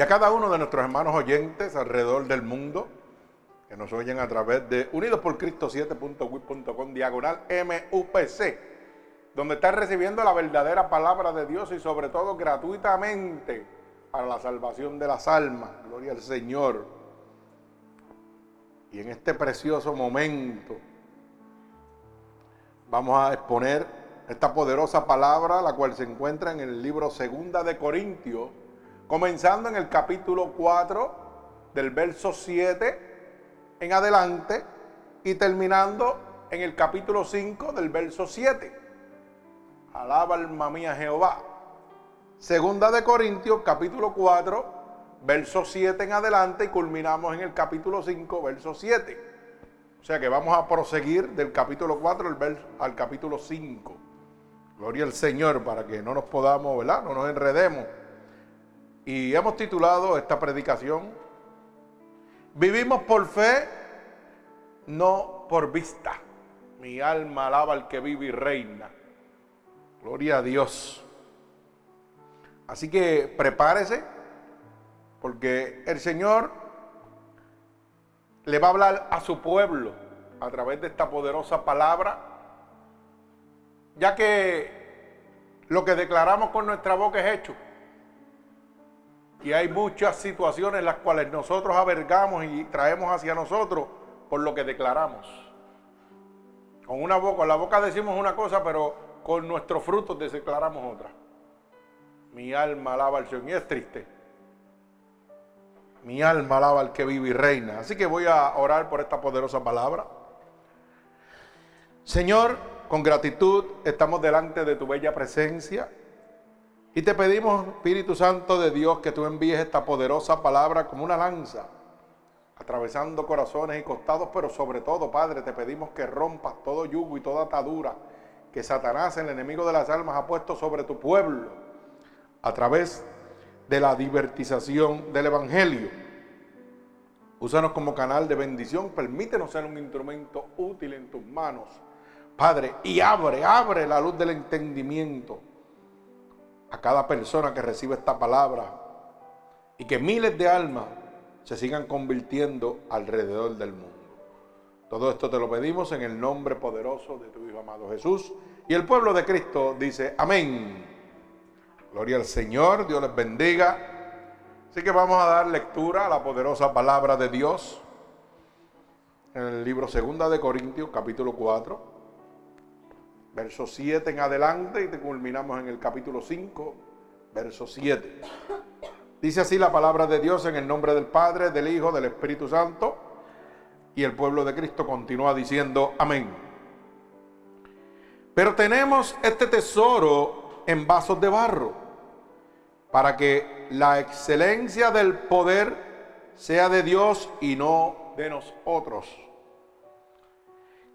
y a cada uno de nuestros hermanos oyentes alrededor del mundo que nos oyen a través de Unidos por Cristo 7.wit.com diagonal MUPC, donde están recibiendo la verdadera palabra de Dios y sobre todo gratuitamente para la salvación de las almas. Gloria al Señor. Y en este precioso momento vamos a exponer esta poderosa palabra, la cual se encuentra en el libro Segunda de Corintios, comenzando en el capítulo 4 del verso 7 en adelante y terminando en el capítulo 5 del verso 7. Alaba alma mía Jehová. Segunda de Corintios capítulo 4, verso 7 en adelante y culminamos en el capítulo 5, verso 7. O sea que vamos a proseguir del capítulo 4 al, al capítulo 5. Gloria al Señor para que no nos podamos, ¿verdad? No nos enredemos. Y hemos titulado esta predicación, Vivimos por fe, no por vista. Mi alma alaba al que vive y reina. Gloria a Dios. Así que prepárese, porque el Señor le va a hablar a su pueblo a través de esta poderosa palabra, ya que lo que declaramos con nuestra boca es hecho. Y hay muchas situaciones las cuales nosotros avergamos y traemos hacia nosotros por lo que declaramos. Con una boca, la boca decimos una cosa, pero con nuestros frutos declaramos otra. Mi alma alaba al Señor. Y es triste. Mi alma alaba al que vive y reina. Así que voy a orar por esta poderosa palabra. Señor, con gratitud estamos delante de tu bella presencia. Y te pedimos, Espíritu Santo de Dios, que tú envíes esta poderosa palabra como una lanza, atravesando corazones y costados, pero sobre todo, Padre, te pedimos que rompas todo yugo y toda atadura que Satanás, el enemigo de las almas, ha puesto sobre tu pueblo a través de la divertización del Evangelio. Úsanos como canal de bendición, permítenos ser un instrumento útil en tus manos, Padre, y abre, abre la luz del entendimiento a cada persona que recibe esta palabra y que miles de almas se sigan convirtiendo alrededor del mundo. Todo esto te lo pedimos en el nombre poderoso de tu Hijo amado Jesús. Y el pueblo de Cristo dice, amén. Gloria al Señor, Dios les bendiga. Así que vamos a dar lectura a la poderosa palabra de Dios en el libro Segunda de Corintios, capítulo 4 verso 7 en adelante y culminamos en el capítulo 5, verso 7. Dice así la palabra de Dios en el nombre del Padre, del Hijo, del Espíritu Santo. Y el pueblo de Cristo continúa diciendo amén. Pero tenemos este tesoro en vasos de barro, para que la excelencia del poder sea de Dios y no de nosotros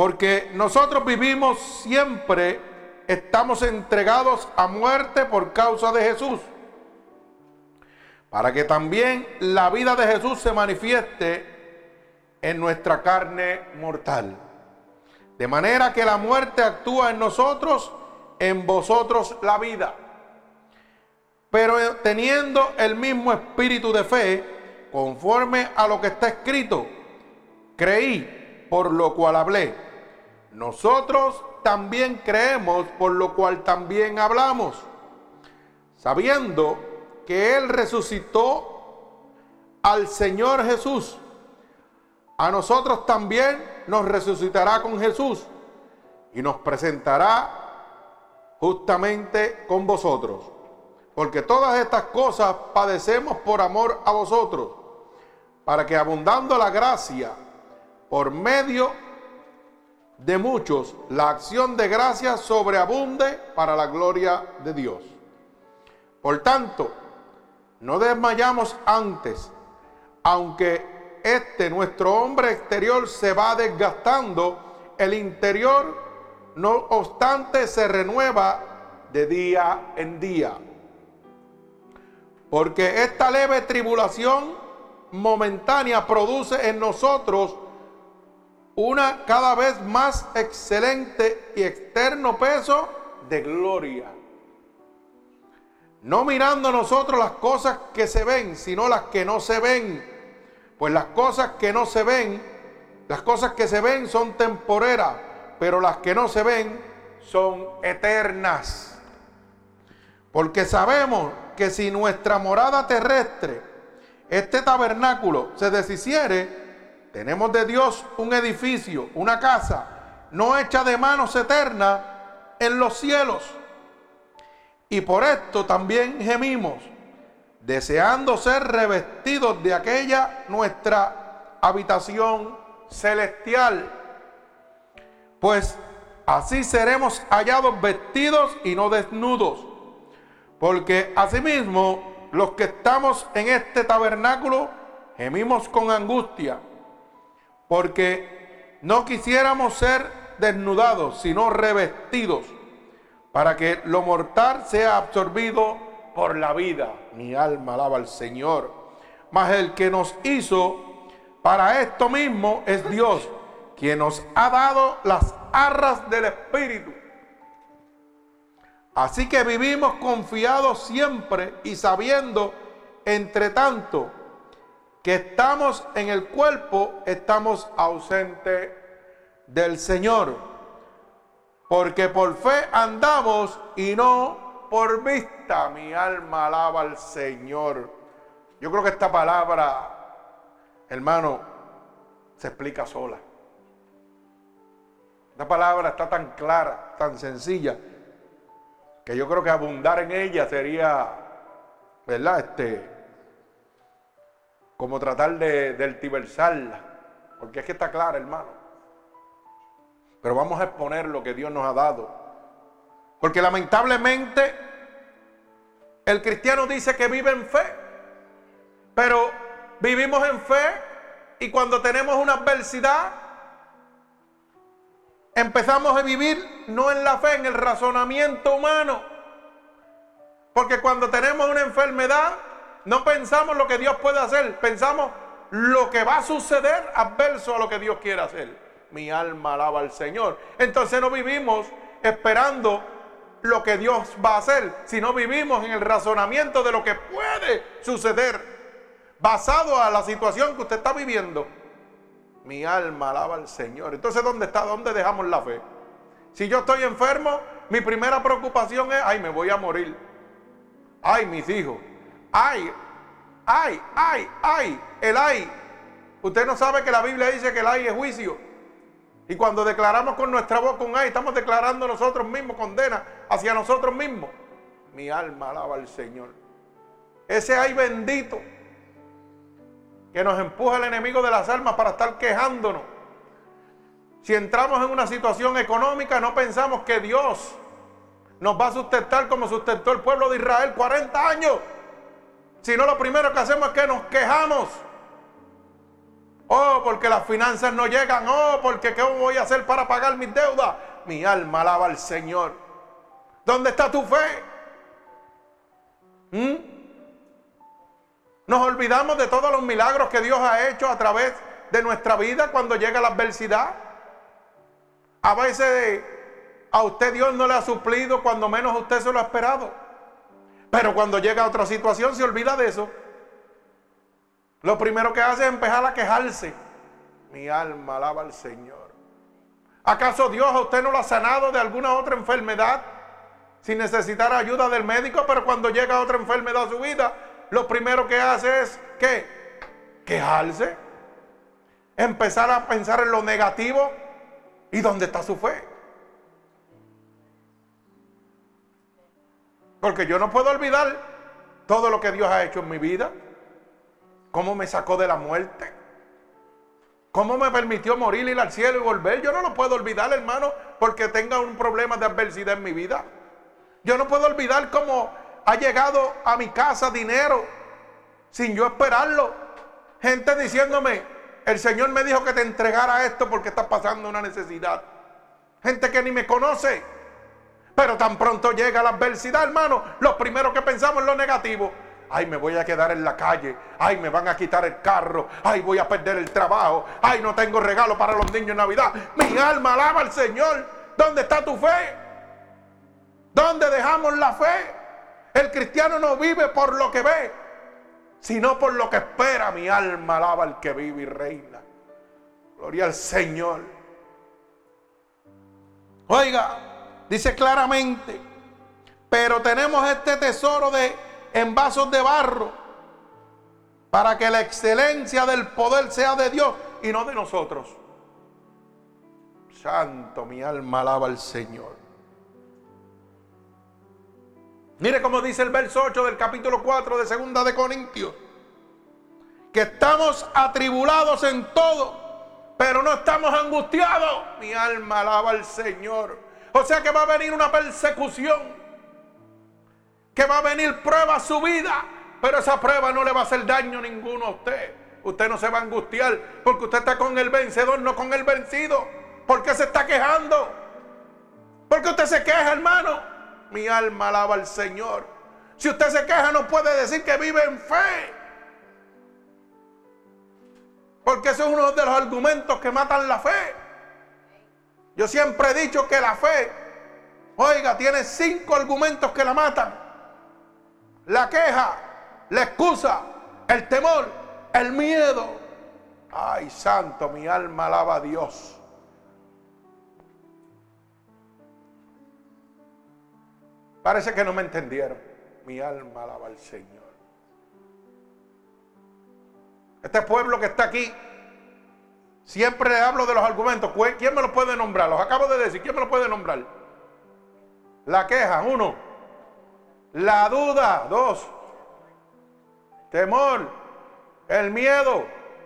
Porque nosotros vivimos siempre, estamos entregados a muerte por causa de Jesús. Para que también la vida de Jesús se manifieste en nuestra carne mortal. De manera que la muerte actúa en nosotros, en vosotros la vida. Pero teniendo el mismo espíritu de fe, conforme a lo que está escrito, creí, por lo cual hablé. Nosotros también creemos, por lo cual también hablamos, sabiendo que Él resucitó al Señor Jesús. A nosotros también nos resucitará con Jesús y nos presentará justamente con vosotros. Porque todas estas cosas padecemos por amor a vosotros, para que abundando la gracia por medio de muchos, la acción de gracia sobreabunde para la gloria de Dios. Por tanto, no desmayamos antes, aunque este nuestro hombre exterior se va desgastando, el interior no obstante se renueva de día en día. Porque esta leve tribulación momentánea produce en nosotros una cada vez más excelente y externo peso de gloria. No mirando nosotros las cosas que se ven, sino las que no se ven. Pues las cosas que no se ven, las cosas que se ven son temporeras, pero las que no se ven son eternas. Porque sabemos que si nuestra morada terrestre, este tabernáculo, se deshiciere, tenemos de Dios un edificio, una casa, no hecha de manos eternas en los cielos. Y por esto también gemimos, deseando ser revestidos de aquella nuestra habitación celestial. Pues así seremos hallados vestidos y no desnudos porque asimismo los que estamos en este tabernáculo gemimos con angustia, porque no quisiéramos ser desnudados, sino revestidos, para que lo mortal sea absorbido por la vida. Mi alma alaba al Señor. Mas el que nos hizo para esto mismo es Dios, quien nos ha dado las arras del Espíritu Así que vivimos confiados siempre y sabiendo, entre tanto, que estamos en el cuerpo, estamos ausentes del Señor. Porque por fe andamos y no por vista. Mi alma alaba al Señor. Yo creo que esta palabra, hermano, se explica sola. Esta palabra está tan clara, tan sencilla que yo creo que abundar en ella sería, ¿verdad? Este, como tratar de deltiversarla, porque es que está clara, hermano. Pero vamos a exponer lo que Dios nos ha dado. Porque lamentablemente el cristiano dice que vive en fe, pero vivimos en fe y cuando tenemos una adversidad, empezamos a vivir no en la fe, en el razonamiento humano. Porque cuando tenemos una enfermedad, no pensamos lo que Dios puede hacer, pensamos lo que va a suceder adverso a lo que Dios quiere hacer. Mi alma alaba al Señor. Entonces no vivimos esperando lo que Dios va a hacer, sino vivimos en el razonamiento de lo que puede suceder, basado a la situación que usted está viviendo. Mi alma alaba al Señor. Entonces, ¿dónde está? ¿Dónde dejamos la fe? Si yo estoy enfermo, mi primera preocupación es, ay, me voy a morir. Ay, mis hijos. Ay, ay, ay, ay, el ay. Usted no sabe que la Biblia dice que el ay es juicio. Y cuando declaramos con nuestra boca un ay, estamos declarando nosotros mismos condena hacia nosotros mismos. Mi alma alaba al Señor. Ese ay bendito que nos empuja el enemigo de las almas para estar quejándonos. Si entramos en una situación económica, no pensamos que Dios nos va a sustentar como sustentó el pueblo de Israel 40 años. Sino lo primero que hacemos es que nos quejamos. Oh, porque las finanzas no llegan. Oh, porque ¿qué voy a hacer para pagar mis deudas? Mi alma alaba al Señor. ¿Dónde está tu fe? ¿Mm? Nos olvidamos de todos los milagros que Dios ha hecho a través de nuestra vida cuando llega la adversidad. A veces a usted Dios no le ha suplido cuando menos usted se lo ha esperado. Pero cuando llega a otra situación se olvida de eso. Lo primero que hace es empezar a quejarse. Mi alma alaba al Señor. ¿Acaso Dios a usted no lo ha sanado de alguna otra enfermedad sin necesitar ayuda del médico? Pero cuando llega otra enfermedad a su vida, lo primero que hace es ¿qué? Quejarse. Empezar a pensar en lo negativo. ¿Y dónde está su fe? Porque yo no puedo olvidar todo lo que Dios ha hecho en mi vida. Cómo me sacó de la muerte. Cómo me permitió morir, ir al cielo y volver. Yo no lo puedo olvidar, hermano, porque tenga un problema de adversidad en mi vida. Yo no puedo olvidar cómo ha llegado a mi casa dinero sin yo esperarlo. Gente diciéndome, el Señor me dijo que te entregara esto porque estás pasando una necesidad. Gente que ni me conoce. Pero tan pronto llega la adversidad, hermano, lo primero que pensamos es lo negativo. Ay, me voy a quedar en la calle. Ay, me van a quitar el carro. Ay, voy a perder el trabajo. Ay, no tengo regalo para los niños en Navidad. Mi alma alaba al Señor. ¿Dónde está tu fe? ¿Dónde dejamos la fe? El cristiano no vive por lo que ve, sino por lo que espera. Mi alma alaba al que vive y reina. Gloria al Señor. Oiga, dice claramente, pero tenemos este tesoro de en vasos de barro para que la excelencia del poder sea de Dios y no de nosotros. Santo, mi alma alaba al Señor. Mire cómo dice el verso 8 del capítulo 4 de Segunda de Corintios. Que estamos atribulados en todo, pero no estamos angustiados. Mi alma alaba al Señor. O sea que va a venir una persecución. Que va a venir prueba a su vida. Pero esa prueba no le va a hacer daño ninguno a usted. Usted no se va a angustiar porque usted está con el vencedor, no con el vencido. ¿Por qué se está quejando? Porque usted se queja, hermano mi alma alaba al Señor. Si usted se queja no puede decir que vive en fe. Porque eso es uno de los argumentos que matan la fe. Yo siempre he dicho que la fe, oiga, tiene cinco argumentos que la matan. La queja, la excusa, el temor, el miedo. Ay, santo, mi alma alaba a Dios. Parece que no me entendieron. Mi alma alaba al Señor. Este pueblo que está aquí, siempre hablo de los argumentos. ¿Quién me lo puede nombrar? Los acabo de decir. ¿Quién me lo puede nombrar? La queja, uno. La duda, dos. Temor, el miedo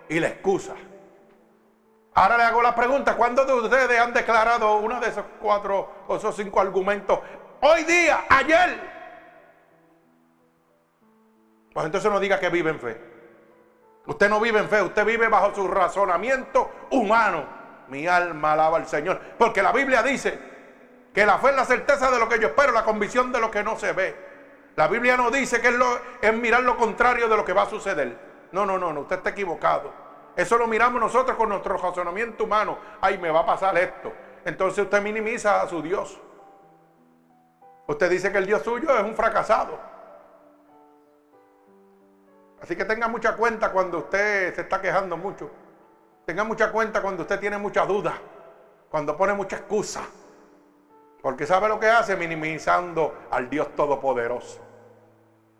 y la excusa. Ahora le hago la pregunta, ¿cuántos de ustedes han declarado uno de esos cuatro o esos cinco argumentos hoy día, ayer. Pues entonces no diga que vive en fe. Usted no vive en fe, usted vive bajo su razonamiento humano. Mi alma alaba al Señor. Porque la Biblia dice que la fe es la certeza de lo que yo espero, la convicción de lo que no se ve. La Biblia no dice que es, mirar lo contrario de lo que va a suceder. No, no, no, no, usted está equivocado. Eso lo miramos nosotros con nuestro razonamiento humano. Ay, me va a pasar esto. Entonces usted minimiza a su Dios. Usted dice que el Dios suyo es un fracasado. Así que tenga mucha cuenta cuando usted se está quejando mucho. Tenga mucha cuenta cuando usted tiene mucha duda. Cuando pone mucha excusa. Porque sabe lo que hace minimizando al Dios Todopoderoso.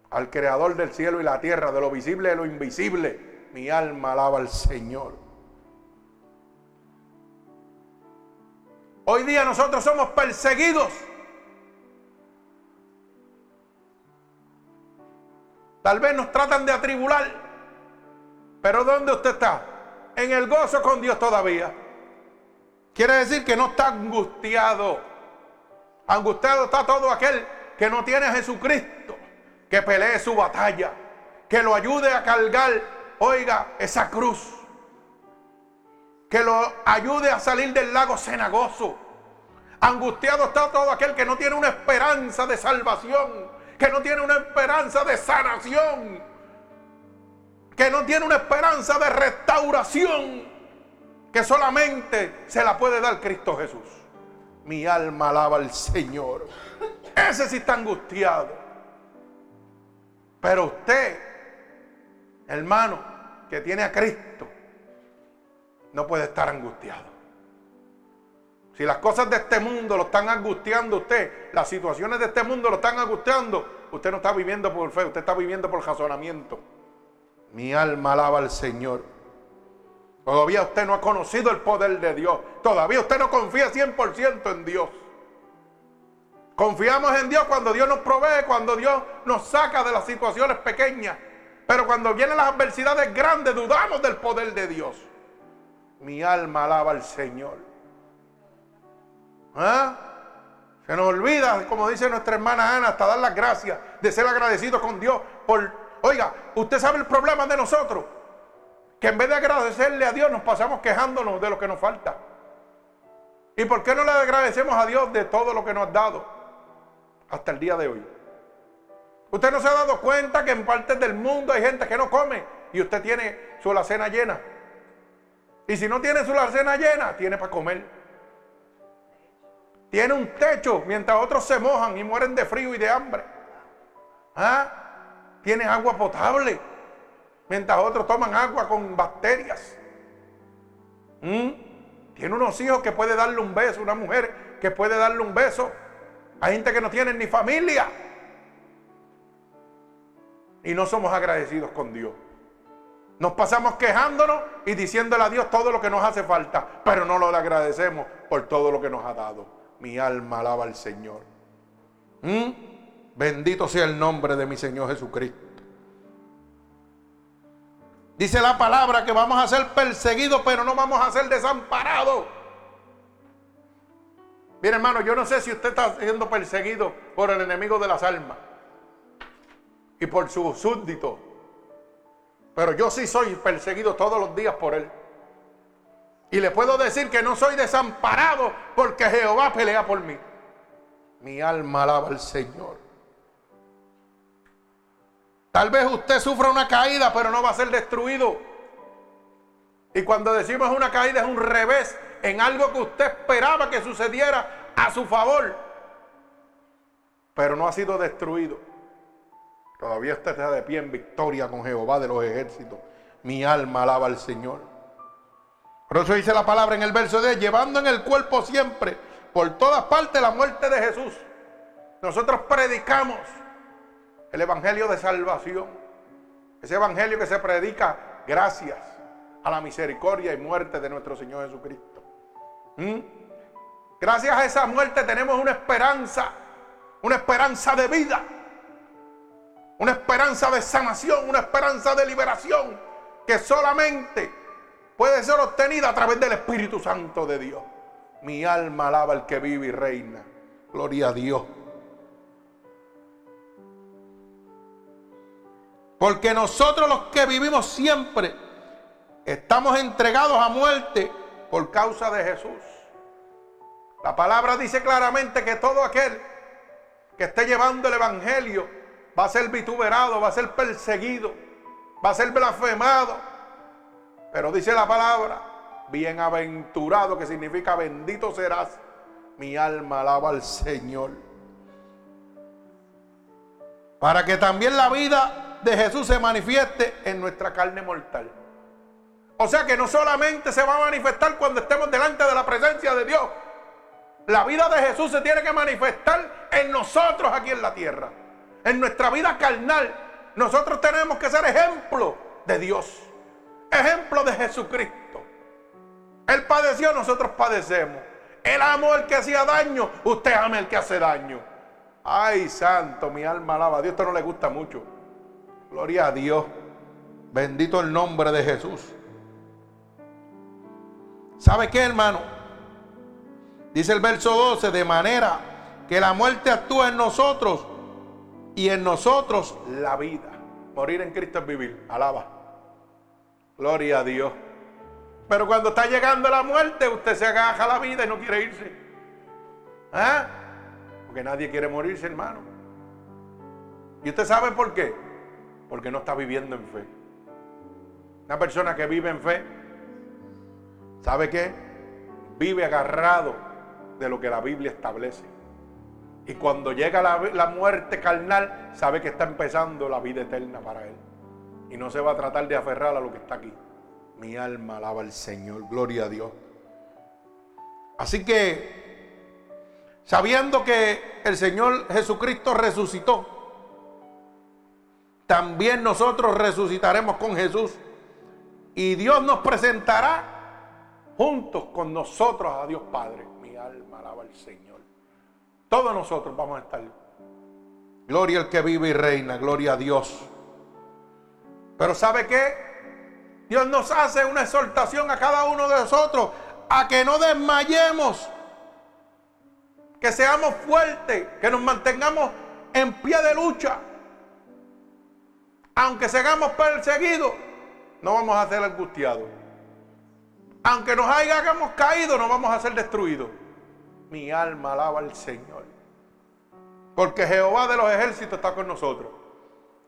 Al Creador del cielo y la tierra, de lo visible y lo invisible. Mi alma alaba al Señor. Hoy día nosotros somos perseguidos Tal vez nos tratan de atribular. Pero ¿dónde usted está? En el gozo con Dios todavía. Quiere decir que no está angustiado. Angustiado está todo aquel que no tiene a Jesucristo, que pelee su batalla, que lo ayude a cargar, oiga, esa cruz, que lo ayude a salir del lago cenagoso. Angustiado está todo aquel que no tiene una esperanza de salvación, que no tiene una esperanza de sanación, que no tiene una esperanza de restauración, que solamente se la puede dar Cristo Jesús. Mi alma alaba al Señor. Ese sí está angustiado. Pero usted, hermano, que tiene a Cristo, no puede estar angustiado. Si las cosas de este mundo lo están angustiando usted, las situaciones de este mundo lo están angustiando, usted no está viviendo por fe, usted está viviendo por razonamiento. Mi alma alaba al Señor. Todavía usted no ha conocido el poder de Dios. Todavía usted no confía 100% en Dios. Confiamos en Dios cuando Dios nos provee, cuando Dios nos saca de las situaciones pequeñas. Pero cuando vienen las adversidades grandes, dudamos del poder de Dios. Mi alma alaba al Señor. ¿Ah? Se nos olvida, como dice nuestra hermana Ana, hasta dar las gracias, de ser agradecidos con Dios por... Oiga, usted sabe el problema de nosotros, Que en vez de agradecerle a Dios nos pasamos quejándonos de lo que nos falta. ¿Y por qué no le agradecemos a Dios de todo lo que nos ha dado hasta el día de hoy? Usted no se ha dado cuenta que en partes del mundo hay gente que no come y usted tiene su alacena llena. Y si no tiene su alacena llena, tiene para comer. Tiene un techo mientras otros se mojan y mueren de frío y de hambre. ¿Ah? Tiene agua potable mientras otros toman agua con bacterias. ¿Mm? Tiene unos hijos que puede darle un beso, una mujer que puede darle un beso. Hay gente que no tiene ni familia. Y no somos agradecidos con Dios. Nos pasamos quejándonos y diciéndole a Dios todo lo que nos hace falta, pero no lo agradecemos por todo lo que nos ha dado. Mi alma alaba al Señor. ¿Mm? Bendito sea el nombre de mi Señor Jesucristo. Dice la palabra que vamos a ser perseguidos, pero no vamos a ser desamparados. Mire hermano, yo no sé si usted está siendo perseguido por el enemigo de las almas y por su súbdito. Pero yo sí soy perseguido todos los días por él. Y le puedo decir que no soy desamparado porque Jehová pelea por mí. Mi alma alaba al Señor. Tal vez usted sufra una caída, pero no va a ser destruido. Y cuando decimos una caída es un revés en algo que usted esperaba que sucediera a su favor, pero no ha sido destruido. Todavía usted está de pie en victoria con Jehová de los ejércitos. Mi alma alaba al Señor. Por eso dice la palabra en el verso de llevando en el cuerpo siempre, por todas partes, la muerte de Jesús. Nosotros predicamos el Evangelio de salvación. Ese Evangelio que se predica gracias a la misericordia y muerte de nuestro Señor Jesucristo. ¿Mm? Gracias a esa muerte tenemos una esperanza, una esperanza de vida, una esperanza de sanación, una esperanza de liberación que solamente puede ser obtenida a través del Espíritu Santo de Dios. Mi alma alaba al que vive y reina. Gloria a Dios. Porque nosotros los que vivimos siempre estamos entregados a muerte por causa de Jesús. La palabra dice claramente que todo aquel que esté llevando el Evangelio va a ser vituperado, va a ser perseguido, va a ser blasfemado. Pero dice la palabra, bienaventurado, que significa bendito serás. Mi alma alaba al Señor. Para que también la vida de Jesús se manifieste en nuestra carne mortal. O sea que no solamente se va a manifestar cuando estemos delante de la presencia de Dios. La vida de Jesús se tiene que manifestar en nosotros aquí en la tierra. En nuestra vida carnal. Nosotros tenemos que ser ejemplo de Dios. Ejemplo Jesucristo. Él padeció, nosotros padecemos. Él amó al que hacía daño, usted ama al que hace daño. Ay, santo, mi alma alaba. Dios esto no le gusta mucho. Gloria a Dios. Bendito el nombre de Jesús. ¿Sabe qué, hermano? Dice el verso 12, de manera que la muerte actúa en nosotros y en nosotros la vida. Morir en Cristo es vivir. Alaba. Gloria a Dios. Pero cuando está llegando la muerte, usted se agaja la vida y no quiere irse. ¿Ah? Porque nadie quiere morirse, hermano. ¿Y usted sabe por qué? porque no está viviendo en fe. Una persona que vive en fe, ¿sabe qué? Vive agarrado de lo que la Biblia establece. Y cuando llega la, muerte carnal, sabe que está empezando la vida eterna para él. Y no se va a tratar de aferrar a lo que está aquí. Mi alma alaba al Señor, gloria a Dios. Así que, sabiendo que el Señor Jesucristo resucitó, también nosotros resucitaremos con Jesús. Y Dios nos presentará juntos con nosotros a Dios Padre. Mi alma alaba al Señor. Todos nosotros vamos a estar. Gloria al que vive y reina, gloria a Dios. Pero ¿sabe qué? Dios nos hace una exhortación a cada uno de nosotros a que no desmayemos, que seamos fuertes, que nos mantengamos en pie de lucha aunque seamos perseguidos, no vamos a ser angustiados. Aunque nos hayamos caído, no vamos a ser destruidos. Mi alma alaba al Señor. Porque Jehová de los ejércitos está con nosotros.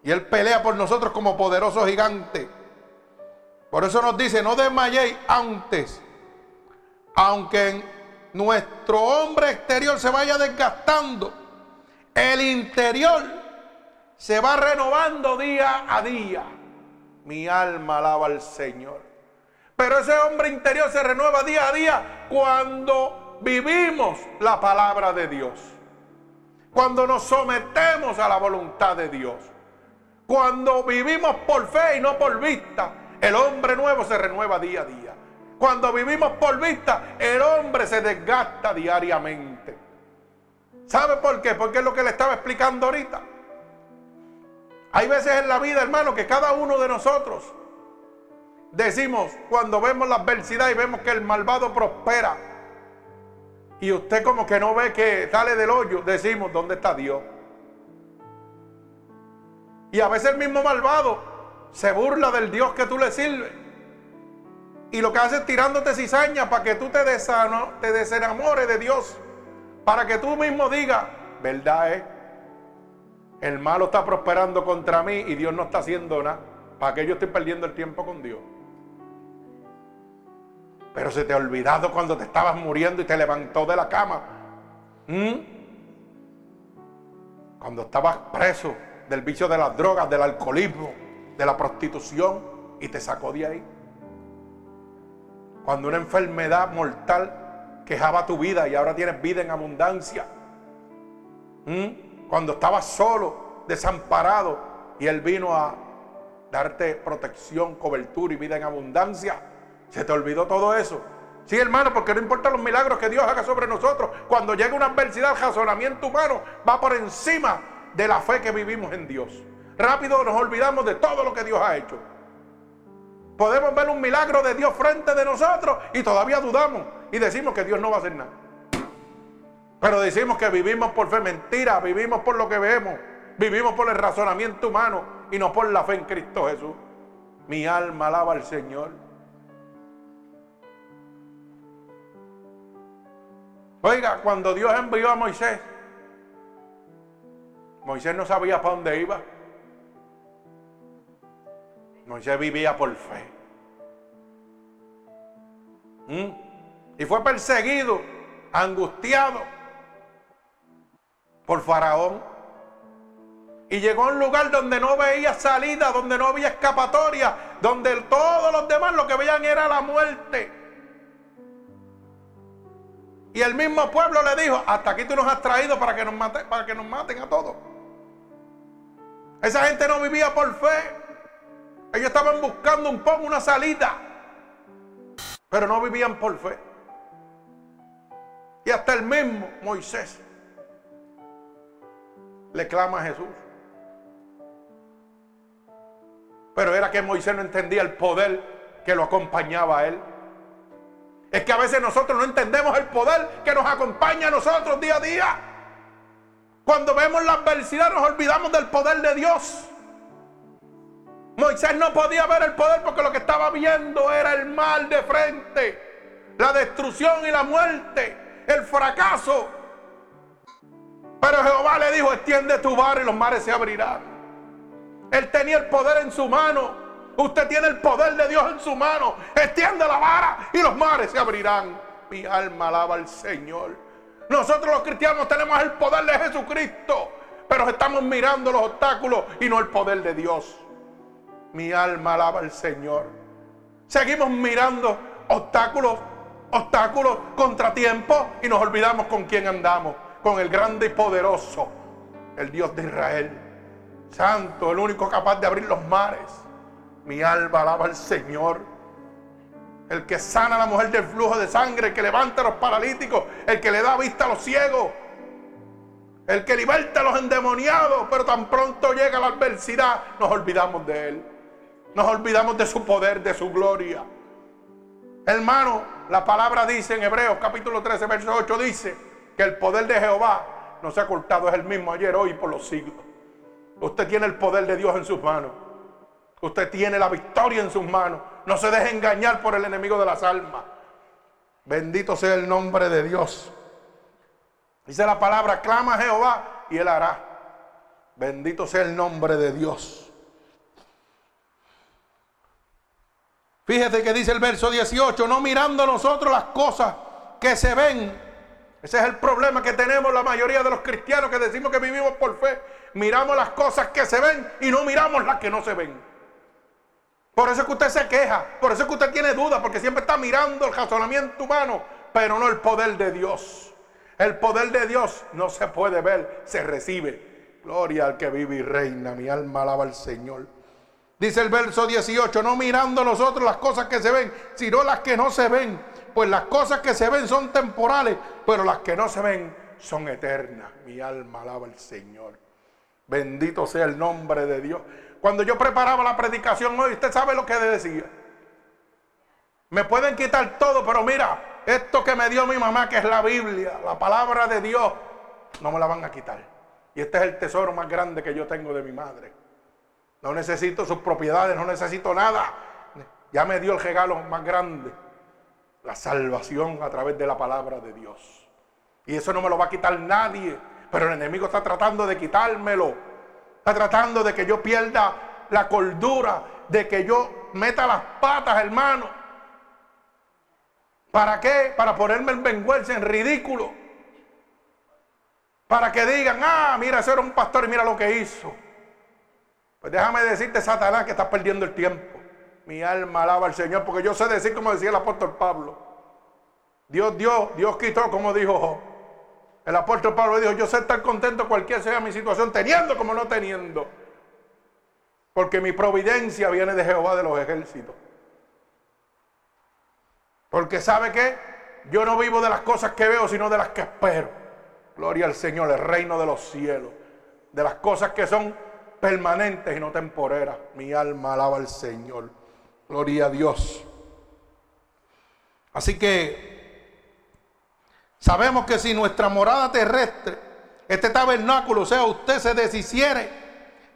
Y Él pelea por nosotros como poderoso gigante. Por eso nos dice, no desmayéis antes. Aunque nuestro hombre exterior se vaya desgastando, el interior se va renovando día a día. Mi alma alaba al Señor. Pero ese hombre interior se renueva día a día cuando vivimos la palabra de Dios. Cuando nos sometemos a la voluntad de Dios. Cuando vivimos por fe y no por vista. El hombre nuevo se renueva día a día. Cuando vivimos por vista, el hombre se desgasta diariamente. ¿Sabe por qué? Porque es lo que le estaba explicando ahorita. Hay veces en la vida, hermano, que cada uno de nosotros decimos, cuando vemos la adversidad y vemos que el malvado prospera, y usted como que no ve que sale del hoyo, decimos, ¿dónde está Dios? Y a veces el mismo malvado se burla del Dios que tú le sirves. Y lo que hace es tirándote cizaña para que tú te, te desenamores de Dios. Para que tú mismo digas, verdad es, el malo está prosperando contra mí y Dios no está haciendo nada. ¿Para que yo estoy perdiendo el tiempo con Dios? Pero se te ha olvidado cuando te estabas muriendo y te levantó de la cama. ¿Mm? Cuando estabas preso del vicio de las drogas, del alcoholismo, de la prostitución y te sacó de ahí. Cuando una enfermedad mortal quejaba tu vida y ahora tienes vida en abundancia. Cuando estabas solo, desamparado y Él vino a darte protección, cobertura y vida en abundancia. ¿Se te olvidó todo eso? Sí, hermano, porque no importa los milagros que Dios haga sobre nosotros. Cuando llega una adversidad, el razonamiento humano va por encima de la fe que vivimos en Dios. Rápido nos olvidamos de todo lo que Dios ha hecho. Podemos ver un milagro de Dios frente de nosotros y todavía dudamos y decimos que Dios no va a hacer nada. Pero decimos que vivimos por fe mentira, vivimos por lo que vemos, vivimos por el razonamiento humano y no por la fe en Cristo Jesús. Mi alma alaba al Señor. Oiga, cuando Dios envió a Moisés, Moisés no sabía para dónde iba. Moisés vivía por fe. ¿Mm? Y fue perseguido, angustiado por Faraón. Y llegó a un lugar donde no veía salida, donde no había escapatoria, donde todos los demás lo que veían era la muerte. Y el mismo pueblo le dijo, hasta aquí tú nos has traído para que nos, para que nos maten a todos. Esa gente no vivía por fe. Ellos estaban buscando un poco una salida, pero no vivían por fe. Y hasta el mismo Moisés le clama a Jesús. Pero era que Moisés no entendía el poder que lo acompañaba a él. Es que a veces nosotros no entendemos el poder que nos acompaña a nosotros día a día. Cuando vemos la adversidad nos olvidamos del poder de Dios. Moisés no podía ver el poder porque lo que estaba viendo era el mal de frente, la destrucción y la muerte, el fracaso. Pero Jehová le dijo, extiende tu vara y los mares se abrirán. Él tenía el poder en su mano. Usted tiene el poder de Dios en su mano. Extiende la vara y los mares se abrirán. Mi alma alaba al Señor. Nosotros los cristianos tenemos el poder de Jesucristo, pero estamos mirando los obstáculos y no el poder de Dios. Mi alma alaba al Señor. Seguimos mirando obstáculos, obstáculos, contratiempos y nos olvidamos con quién andamos. Con el grande y poderoso, el Dios de Israel. Santo, el único capaz de abrir los mares. Mi alma alaba al Señor. El que sana a la mujer del flujo de sangre, el que levanta a los paralíticos, el que le da vista a los ciegos, el que liberta a los endemoniados, pero tan pronto llega la adversidad, nos olvidamos de él. Nos olvidamos de su poder, de su gloria. Hermano, la palabra dice en Hebreos capítulo 13, verso 8, dice que el poder de Jehová no se ha ocultado, es el mismo ayer, hoy y por los siglos. Usted tiene el poder de Dios en sus manos. Usted tiene la victoria en sus manos. No se deje engañar por el enemigo de las almas. Bendito sea el nombre de Dios. Dice la palabra, clama a Jehová y él hará. Bendito sea el nombre de Dios. Fíjate que dice el verso 18, no mirando nosotros las cosas que se ven. Ese es el problema que tenemos la mayoría de los cristianos que decimos que vivimos por fe. Miramos las cosas que se ven y no miramos las que no se ven. Por eso es que usted se queja, por eso es que usted tiene dudas, porque siempre está mirando el razonamiento humano, pero no el poder de Dios. El poder de Dios no se puede ver, se recibe. Gloria al que vive y reina, mi alma alaba al Señor. Dice el verso 18, no mirando nosotros las cosas que se ven, sino las que no se ven. Pues las cosas que se ven son temporales, pero las que no se ven son eternas. Mi alma alaba al Señor. Bendito sea el nombre de Dios. Cuando yo preparaba la predicación hoy, usted sabe lo que decía. Me pueden quitar todo, pero mira, esto que me dio mi mamá, que es la Biblia, la palabra de Dios, no me la van a quitar. Y este es el tesoro más grande que yo tengo de mi madre. No necesito sus propiedades, no necesito nada. Ya me dio el regalo más grande, la salvación a través de la palabra de Dios. Y eso no me lo va a quitar nadie, pero el enemigo está tratando de quitármelo. Está tratando de que yo pierda la cordura, de que yo meta las patas, hermano. ¿Para qué? Para ponerme en vergüenza, en ridículo. Para que digan, ah, mira, ese era un pastor y mira lo que hizo. Pues déjame decirte, Satanás, que estás perdiendo el tiempo. Mi alma alaba al Señor, porque yo sé decir como decía el apóstol Pablo. Dios dio, Dios quitó, como dijo el apóstol Pablo dijo, yo sé estar contento cualquier sea mi situación, teniendo como no teniendo. Porque mi providencia viene de Jehová de los ejércitos. Porque sabe que yo no vivo de las cosas que veo, sino de las que espero. Gloria al Señor, el reino de los cielos. De las cosas que son permanentes y no temporeras. Mi alma alaba al Señor. Gloria a Dios. Así que Sabemos que si nuestra morada terrestre, este tabernáculo, o sea, usted se deshiciere,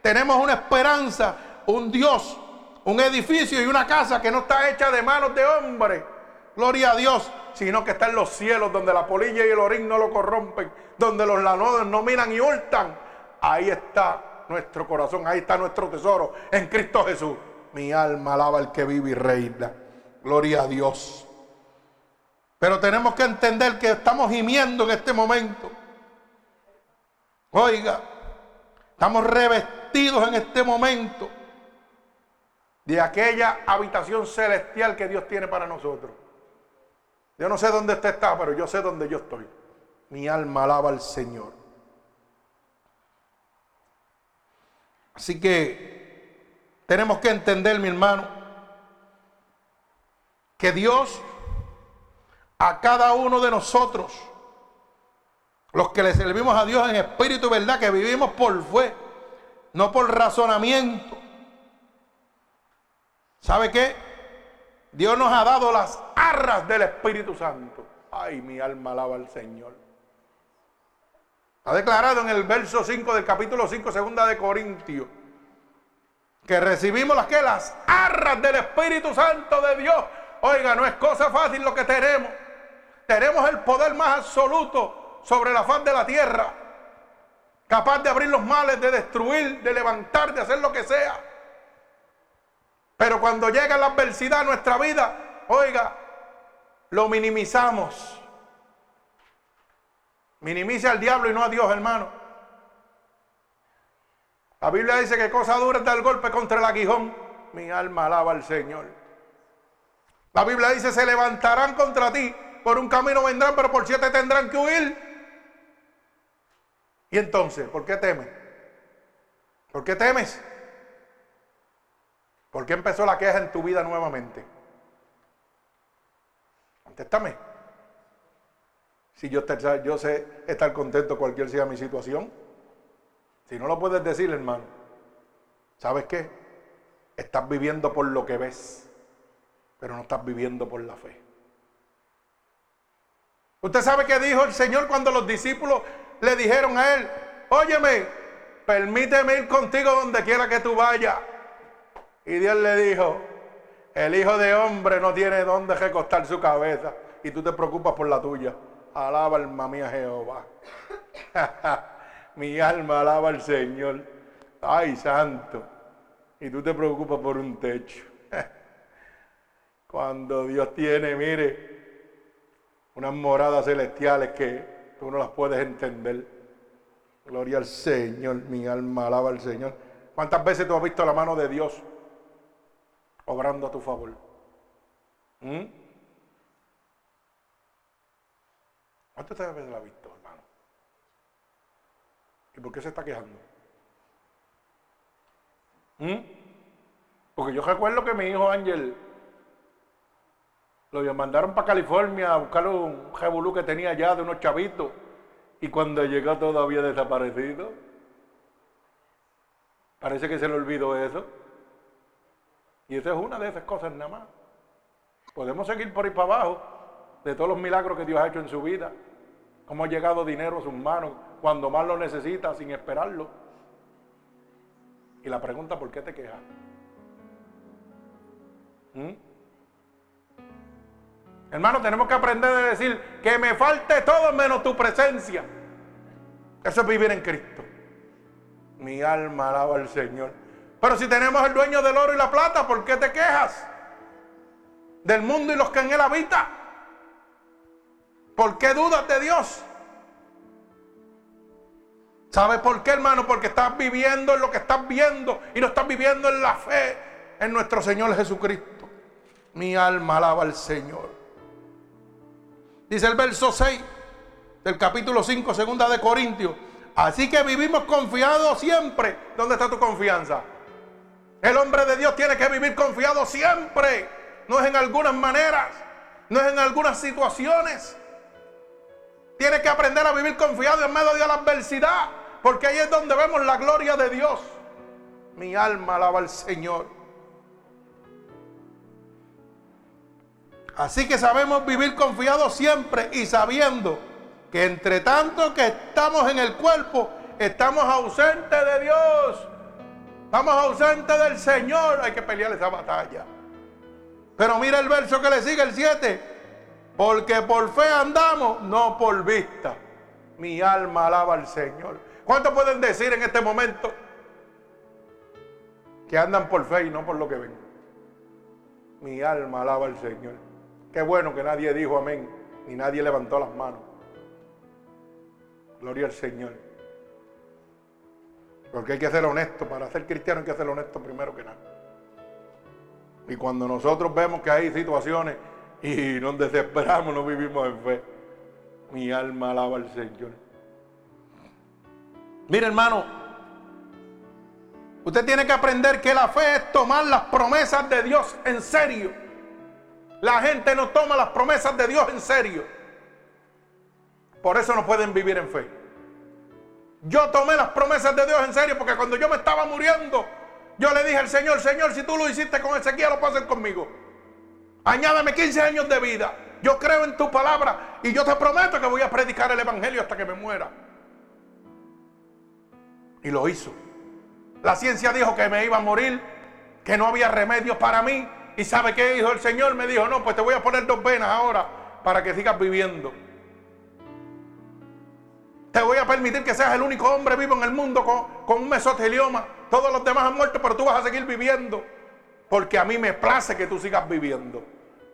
tenemos una esperanza, un Dios, un edificio y una casa que no está hecha de manos de hombre. Gloria a Dios, sino que está en los cielos donde la polilla y el orín no lo corrompen, donde los lanodos no miran y hurtan. Ahí está nuestro corazón, ahí está nuestro tesoro en Cristo Jesús. Mi alma alaba al que vive y reina. Gloria a Dios. Pero tenemos que entender que estamos gimiendo en este momento. Oiga, estamos revestidos en este momento de aquella habitación celestial que Dios tiene para nosotros. Yo no sé dónde usted está, pero yo sé dónde yo estoy. Mi alma alaba al Señor. Así que tenemos que entender, mi hermano, que Dios a cada uno de nosotros, los que le servimos a Dios en espíritu y verdad, que vivimos por fe, no por razonamiento. ¿Sabe qué? Dios nos ha dado las arras del Espíritu Santo. Ay, mi alma alaba al Señor. Ha declarado en el verso 5 del capítulo 5, segunda de Corintios, que recibimos las que las arras del Espíritu Santo de Dios. Oiga, no es cosa fácil lo que tenemos. Tenemos el poder más absoluto sobre la faz de la tierra. Capaz de abrir los males, de destruir, de levantar, de hacer lo que sea. Pero cuando llega la adversidad a nuestra vida, oiga, lo minimizamos. Minimiza al diablo y no a Dios, hermano. La Biblia dice que cosa dura es dar golpe contra el aguijón. Mi alma alaba al Señor. La Biblia dice, se levantarán contra ti por un camino vendrán, pero por siete tendrán que huir. Y entonces, ¿por qué temes? ¿Por qué temes? ¿Por qué empezó la queja en tu vida nuevamente? Contéstame. Si yo, yo sé estar contento cualquier sea mi situación. Si no lo puedes decir, hermano, ¿sabes qué? Estás viviendo por lo que ves, pero no estás viviendo por la fe. Usted sabe que dijo el Señor cuando los discípulos le dijeron a él, óyeme, permíteme ir contigo donde quiera que tú vayas. Y Dios le dijo, el hijo de hombre no tiene dónde recostar su cabeza y tú te preocupas por la tuya. Alaba alma mía Jehová. Mi alma alaba al Señor. Ay, santo. Y tú te preocupas por un techo. Cuando Dios tiene, mire, unas moradas celestiales que tú no las puedes entender. Gloria al Señor, mi alma alaba al Señor. ¿Cuántas veces tú has visto la mano de Dios obrando a tu favor? ¿Mm? ¿Cuántas veces la has visto, hermano? ¿Y por qué se está quejando? ¿Mm? Porque yo recuerdo que mi hijo Ángel lo mandaron para California a buscar un revolú que tenía allá de unos chavitos. Y cuando llegó todo había desaparecido. Parece que se le olvidó eso. Y esa es una de esas cosas nada más. Podemos seguir por ahí para abajo de todos los milagros que Dios ha hecho en su vida. Cómo ha llegado dinero a sus manos cuando más lo necesita sin esperarlo. Y la pregunta, ¿por qué te quejas? ¿Mm? Hermano, tenemos que aprender a decir que me falte todo menos tu presencia. Eso es vivir en Cristo. Mi alma alaba al Señor. Pero si tenemos el dueño del oro y la plata, ¿por qué te quejas? Del mundo y los que en él habitan. ¿Por qué dudas de Dios? ¿Sabes por qué, hermano? Porque estás viviendo en lo que estás viendo y no estás viviendo en la fe en nuestro Señor Jesucristo. Mi alma alaba al Señor. Dice el verso 6 del capítulo 5, segunda de Corintios. Así que vivimos confiados siempre. ¿Dónde está tu confianza? El hombre de Dios tiene que vivir confiado siempre. No es en algunas maneras, no es en algunas situaciones. Tiene que aprender a vivir confiado en medio de la adversidad. Porque ahí es donde vemos la gloria de Dios. Mi alma alaba al Señor. Así que sabemos vivir confiados siempre y sabiendo que entre tanto que estamos en el cuerpo, estamos ausentes de Dios. Estamos ausentes del Señor. Hay que pelear esa batalla. Pero mira el verso que le sigue, el 7. Porque por fe andamos, no por vista. Mi alma alaba al Señor. ¿Cuántos pueden decir en este momento que andan por fe y no por lo que ven? Mi alma alaba al Señor. Qué bueno que nadie dijo amén, ni nadie levantó las manos. Gloria al Señor. Porque hay que ser honesto. Para ser cristiano hay que ser honesto primero que nada. Y cuando nosotros vemos que hay situaciones y nos desesperamos, no vivimos en fe. Mi alma alaba al Señor. Mire hermano, usted tiene que aprender que la fe es tomar las promesas de Dios en serio. La gente no toma las promesas de Dios en serio. Por eso no pueden vivir en fe. Yo tomé las promesas de Dios en serio porque cuando yo me estaba muriendo, yo le dije al Señor, Señor, si tú lo hiciste con Ezequiel, lo puedes hacer conmigo. Añádame 15 años de vida. Yo creo en tu palabra y yo te prometo que voy a predicar el Evangelio hasta que me muera. Y lo hizo. La ciencia dijo que me iba a morir, que no había remedio para mí. ¿Y sabe qué dijo el Señor? Me dijo, no, pues te voy a poner dos venas ahora para que sigas viviendo. Te voy a permitir que seas el único hombre vivo en el mundo con, un mesotelioma. Todos los demás han muerto, pero tú vas a seguir viviendo. Porque a mí me place que tú sigas viviendo.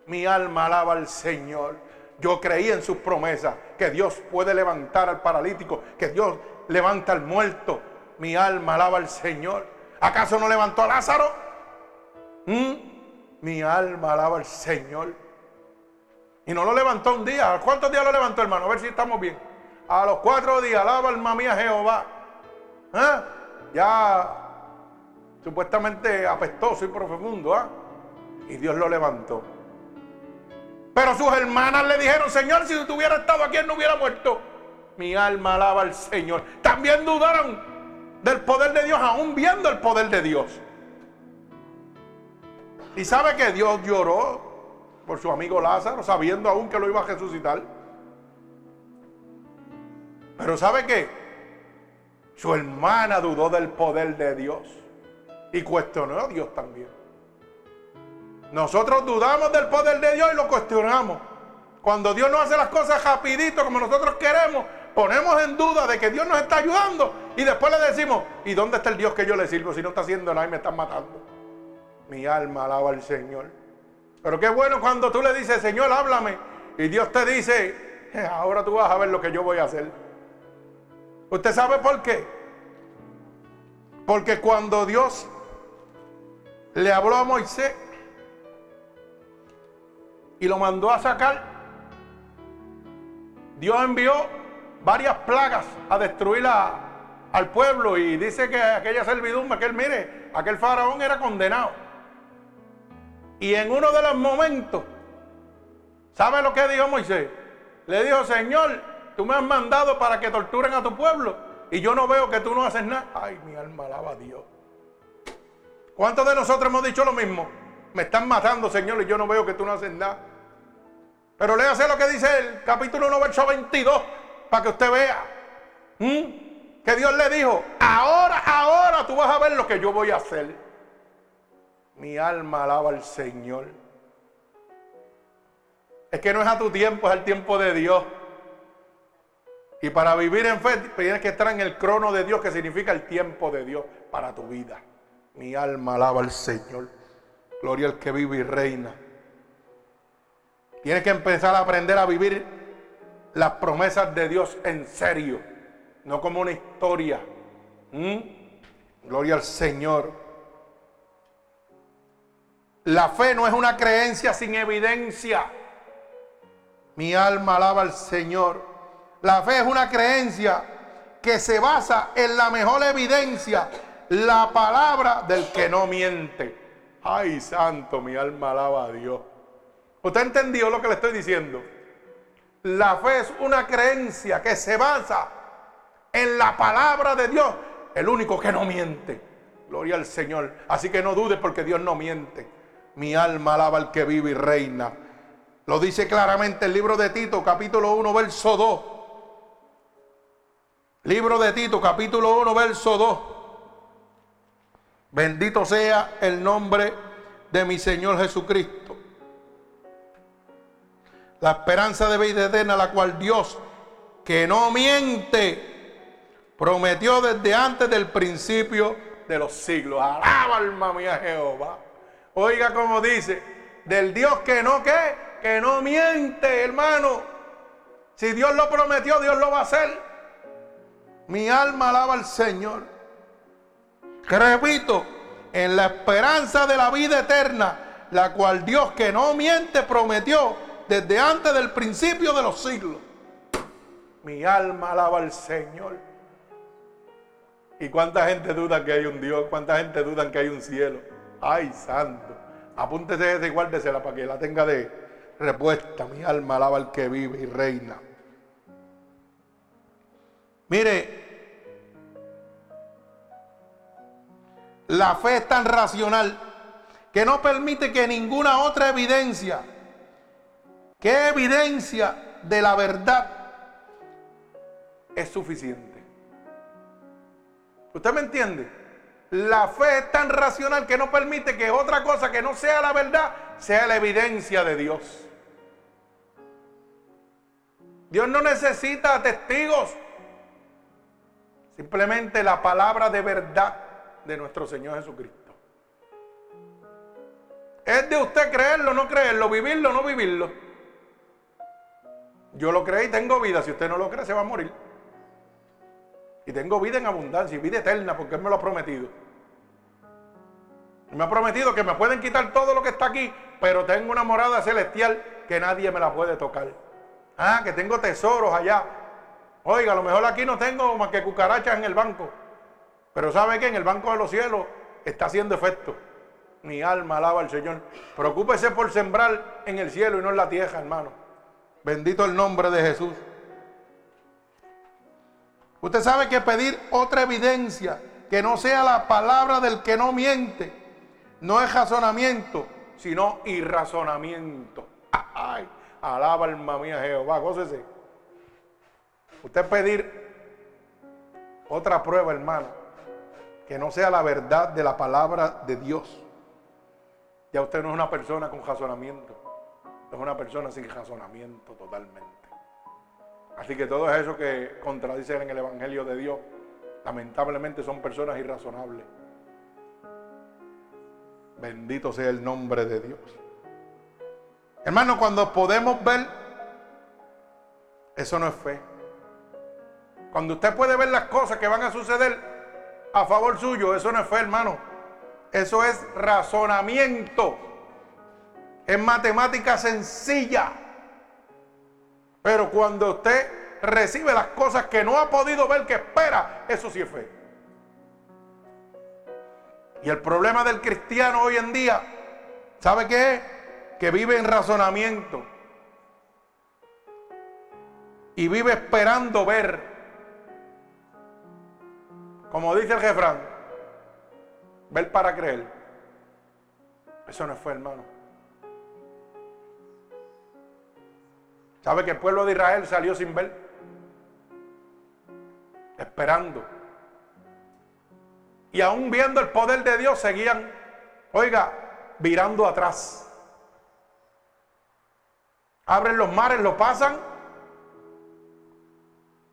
Mi alma alaba al Señor. Yo creí en sus promesas, que Dios puede levantar al paralítico, que Dios levanta al muerto, mi alma alaba al Señor. ¿Acaso no levantó a Lázaro? ¿Mm? Mi alma alaba al Señor. Y no lo levantó un día. ¿Cuántos días lo levantó, hermano? A ver si estamos bien. A los cuatro días, alaba alma mía Jehová. ¿Eh? Ya supuestamente apestoso y profundo. ¿ah? Y Dios lo levantó. Pero sus hermanas le dijeron, Señor, si tú hubieras estado aquí, él no hubiera muerto. Mi alma alaba al Señor. También dudaron del poder de Dios, aún viendo el poder de Dios. Y sabe que Dios lloró por su amigo Lázaro, sabiendo aún que lo iba a resucitar. Pero sabe que su hermana dudó del poder de Dios y cuestionó a Dios también. Nosotros dudamos del poder de Dios y lo cuestionamos. Cuando Dios no hace las cosas rapidito como nosotros queremos, ponemos en duda de que Dios nos está ayudando y después le decimos, ¿y dónde está el Dios que yo le sirvo si no está haciendo nada y me están matando? Mi alma alaba al Señor. Pero qué bueno cuando tú le dices, Señor, háblame. Y Dios te dice, ahora tú vas a ver lo que yo voy a hacer. ¿Usted sabe por qué? Porque cuando Dios le habló a Moisés y lo mandó a sacar, Dios envió varias plagas a destruir al pueblo y dice que aquella servidumbre, aquel mire, aquel faraón era condenado. Y en uno de los momentos, ¿sabe lo que dijo Moisés? Le dijo, Señor, tú me has mandado para que torturen a tu pueblo y yo no veo que tú no haces nada. Ay, mi alma alaba a Dios. ¿Cuántos de nosotros hemos dicho lo mismo? Me están matando, Señor, y yo no veo que tú no haces nada. Pero léase lo que dice el capítulo 1, verso 22, para que usted vea. Que Dios le dijo, ahora, ahora tú vas a ver lo que yo voy a hacer. Mi alma alaba al Señor. Es que no es a tu tiempo, es al tiempo de Dios. Y para vivir en fe tienes que estar en el crono de Dios, que significa el tiempo de Dios para tu vida. Mi alma alaba al Señor. Gloria al que vive y reina. Tienes que empezar a aprender a vivir las promesas de Dios en serio, no como una historia. ¿Mm? Gloria al Señor. La fe no es una creencia sin evidencia. Mi alma alaba al Señor. La fe es una creencia que se basa en la mejor evidencia, la palabra del que no miente. Ay, santo, mi alma alaba a Dios. ¿Usted entendió lo que le estoy diciendo? La fe es una creencia que se basa en la palabra de Dios, el único que no miente. Gloria al Señor. Así que no dudes porque Dios no miente. Mi alma alaba al que vive y reina. Lo dice claramente el libro de Tito, capítulo 1, verso 2. Libro de Tito, capítulo 1, verso 2. Bendito sea el nombre de mi Señor Jesucristo. La esperanza de vida eterna, la cual Dios, que no miente, prometió desde antes del principio de los siglos. Alaba alma mía Jehová. Oiga como dice, del Dios que no que, que no miente, hermano. Si Dios lo prometió, Dios lo va a hacer. Mi alma alaba al Señor. repito, en la esperanza de la vida eterna, la cual Dios que no miente prometió desde antes del principio de los siglos. Mi alma alaba al Señor. ¿Y cuánta gente duda que hay un Dios? ¿Cuánta gente duda que hay un cielo? Ay, santo. Apúntese esa y guárdesela para que la tenga de respuesta. Mi alma alaba al que vive y reina. Mire, la fe es tan racional que no permite que ninguna otra evidencia, que evidencia de la verdad, es suficiente. ¿Usted me entiende? La fe es tan racional que no permite que otra cosa que no sea la verdad sea la evidencia de Dios. Dios no necesita testigos. Simplemente la palabra de verdad de nuestro Señor Jesucristo. Es de usted creerlo, no creerlo, vivirlo, no vivirlo. Yo lo creí y tengo vida. Si usted no lo cree, se va a morir. Y tengo vida en abundancia y vida eterna porque Él me lo ha prometido. Me ha prometido que me pueden quitar todo lo que está aquí, pero tengo una morada celestial que nadie me la puede tocar. Ah, que tengo tesoros allá. Oiga, a lo mejor aquí no tengo más que cucarachas en el banco. Pero sabe que en el banco de los cielos está haciendo efecto. Mi alma alaba al Señor. Preocúpese por sembrar en el cielo y no en la tierra, hermano. Bendito el nombre de Jesús. Usted sabe que pedir otra evidencia que no sea la palabra del que no miente, no es razonamiento, sino irrazonamiento. Ay, alaba alma mía Jehová, gócese. Usted pedir otra prueba, hermano, que no sea la verdad de la palabra de Dios. Ya usted no es una persona con razonamiento. Es una persona sin razonamiento totalmente. Así que todos esos que contradicen en el Evangelio de Dios, lamentablemente son personas irrazonables. Bendito sea el nombre de Dios. Hermano, cuando podemos ver, eso no es fe. Cuando usted puede ver las cosas que van a suceder a favor suyo, eso no es fe, hermano. Eso es razonamiento. Es matemática sencilla. Pero cuando usted recibe las cosas que no ha podido ver, que espera, eso sí es fe. Y el problema del cristiano hoy en día, ¿sabe qué es? Que vive en razonamiento. Y vive esperando ver. Como dice el jefrán, ver para creer. Eso no fue, hermano. ¿Sabe que el pueblo de Israel salió sin ver? Esperando. Y aún viendo el poder de Dios, seguían, oiga, virando atrás. Abren los mares, lo pasan,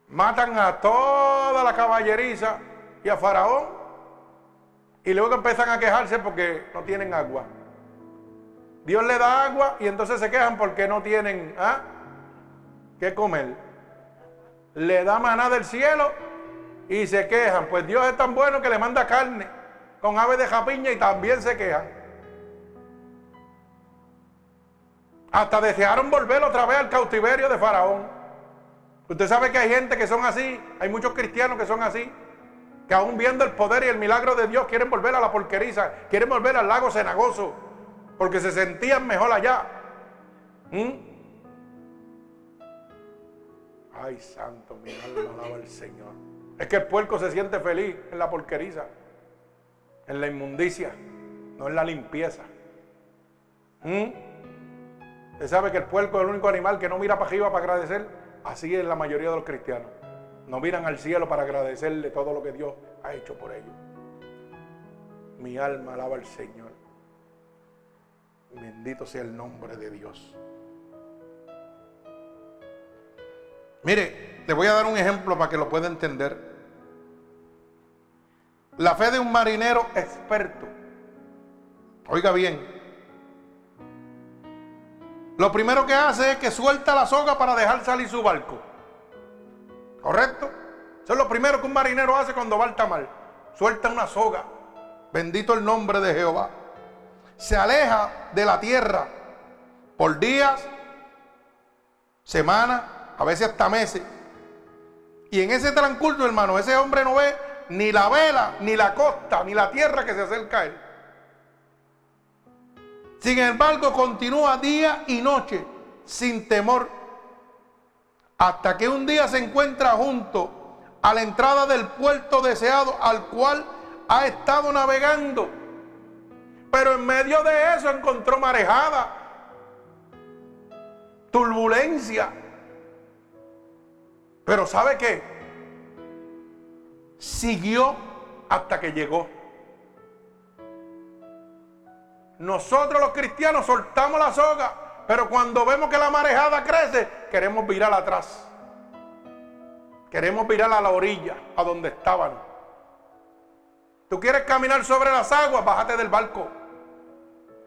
matan a toda la caballeriza y a Faraón, y luego empiezan a quejarse porque no tienen agua. Dios le da agua y entonces se quejan porque no tienen ¿ah? Qué comer. Le da maná del cielo y se quejan. Pues Dios es tan bueno que le manda carne con aves de japiña y también se quejan. Hasta desearon volver otra vez al cautiverio de Faraón. Usted sabe que hay gente que son así, hay muchos cristianos que son así, que aún viendo el poder y el milagro de Dios quieren volver a la porqueriza, quieren volver al lago cenagoso, porque se sentían mejor allá. ¿Mm? Ay, santo, mi alma alaba al Señor. Es que el puerco se siente feliz en la porqueriza, en la inmundicia, no en la limpieza. ¿Mm? Usted sabe que el puerco es el único animal que no mira para arriba para agradecer. Así es la mayoría de los cristianos. No miran al cielo para agradecerle todo lo que Dios ha hecho por ellos. Mi alma alaba al Señor. Bendito sea el nombre de Dios. Mire, le voy a dar un ejemplo para que lo pueda entender. La fe de un marinero experto. Oiga bien. Lo primero que hace es que suelta la soga para dejar salir su barco. ¿Correcto? Eso es lo primero que un marinero hace cuando va al tamal. Suelta una soga. Bendito el nombre de Jehová. Se aleja de la tierra por días, semanas, a veces hasta meses. Y en ese transcurso, hermano, ese hombre no ve ni la vela, ni la costa, ni la tierra que se acerca a él. Sin embargo, continúa día y noche sin temor, hasta que un día se encuentra junto a la entrada del puerto deseado al cual ha estado navegando. Pero en medio de eso encontró marejada, turbulencia. Pero ¿sabe qué? Siguió hasta que llegó. Nosotros los cristianos soltamos la soga, pero cuando vemos que la marejada crece, queremos virar atrás. Queremos virar a la orilla, a donde estaban. Tú quieres caminar sobre las aguas, bájate del barco.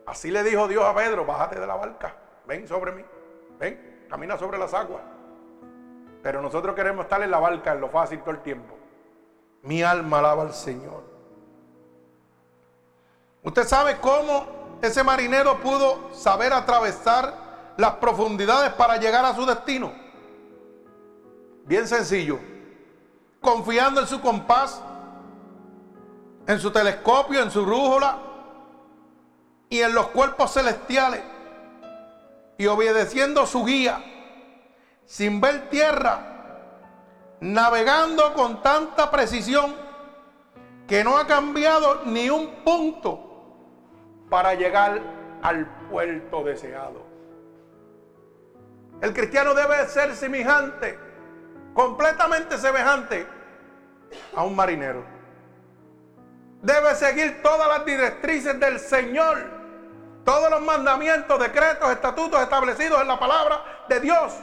Así le dijo Dios a Pedro, bájate de la barca, ven sobre mí, ven, camina sobre las aguas. Pero nosotros queremos estar en la barca, en lo fácil todo el tiempo. Mi alma alaba al Señor. Usted sabe cómo ese marinero pudo saber atravesar las profundidades para llegar a su destino? Bien sencillo. Confiando en su compás, en su telescopio, en su brújula y en los cuerpos celestiales. Y obedeciendo su guía, sin ver tierra, navegando con tanta precisión que no ha cambiado ni un punto para llegar al puerto deseado. El cristiano debe ser semejante, completamente semejante a un marinero. Debe seguir todas las directrices del Señor, todos los mandamientos, decretos, estatutos establecidos en la palabra de Dios,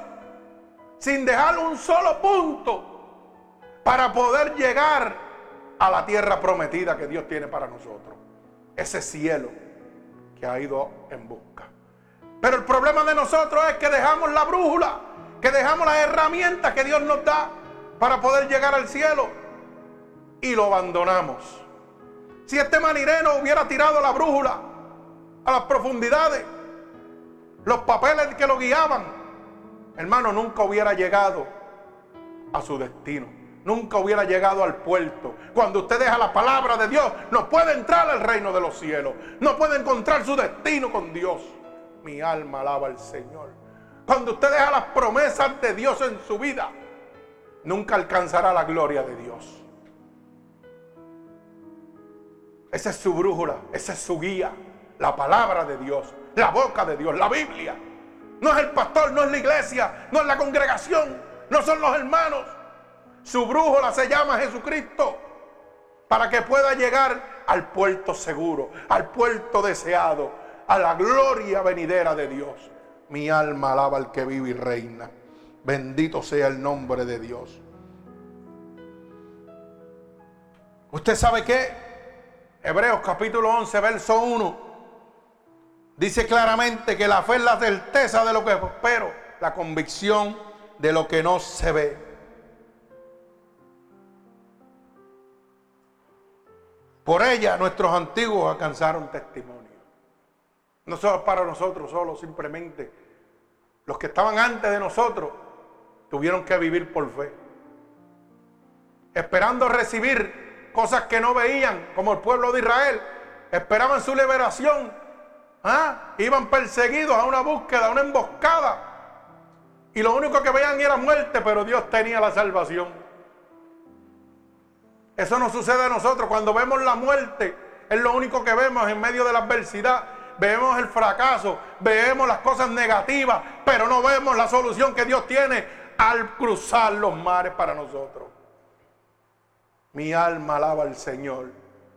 sin dejar un solo punto para poder llegar a la tierra prometida que Dios tiene para nosotros. Ese cielo que ha ido en busca. Pero el problema de nosotros es que dejamos la brújula, que dejamos las herramientas que Dios nos da para poder llegar al cielo y lo abandonamos. Si este marinero hubiera tirado la brújula a las profundidades, los papeles que lo guiaban, hermano, nunca hubiera llegado a su destino. Nunca hubiera llegado al puerto. Cuando usted deja la palabra de Dios, no puede entrar al reino de los cielos. No puede encontrar su destino con Dios. Mi alma alaba al Señor. Cuando usted deja las promesas de Dios en su vida, nunca alcanzará la gloria de Dios. Esa es su brújula, esa es su guía, la palabra de Dios, la boca de Dios, la Biblia. No es el pastor, no es la iglesia, no es la congregación, no son los hermanos. Su brújula se llama Jesucristo para que pueda llegar al puerto seguro, al puerto deseado, a la gloria venidera de Dios. Mi alma alaba al que vive y reina. Bendito sea el nombre de Dios. ¿Usted sabe qué? Hebreos capítulo 11, verso 1. Dice claramente que la fe es la certeza de lo que espero, la convicción de lo que no se ve. Por ella nuestros antiguos alcanzaron testimonio. No solo para nosotros, solo simplemente los que estaban antes de nosotros tuvieron que vivir por fe. Esperando recibir cosas que no veían, como el pueblo de Israel. Esperaban su liberación. ¿Ah? Iban perseguidos a una búsqueda, a una emboscada. Y lo único que veían era muerte, pero Dios tenía la salvación. Eso no sucede a nosotros. Cuando vemos la muerte, es lo único que vemos en medio de la adversidad. Vemos el fracaso, vemos las cosas negativas, pero no vemos la solución que Dios tiene al cruzar los mares para nosotros. Mi alma alaba al Señor.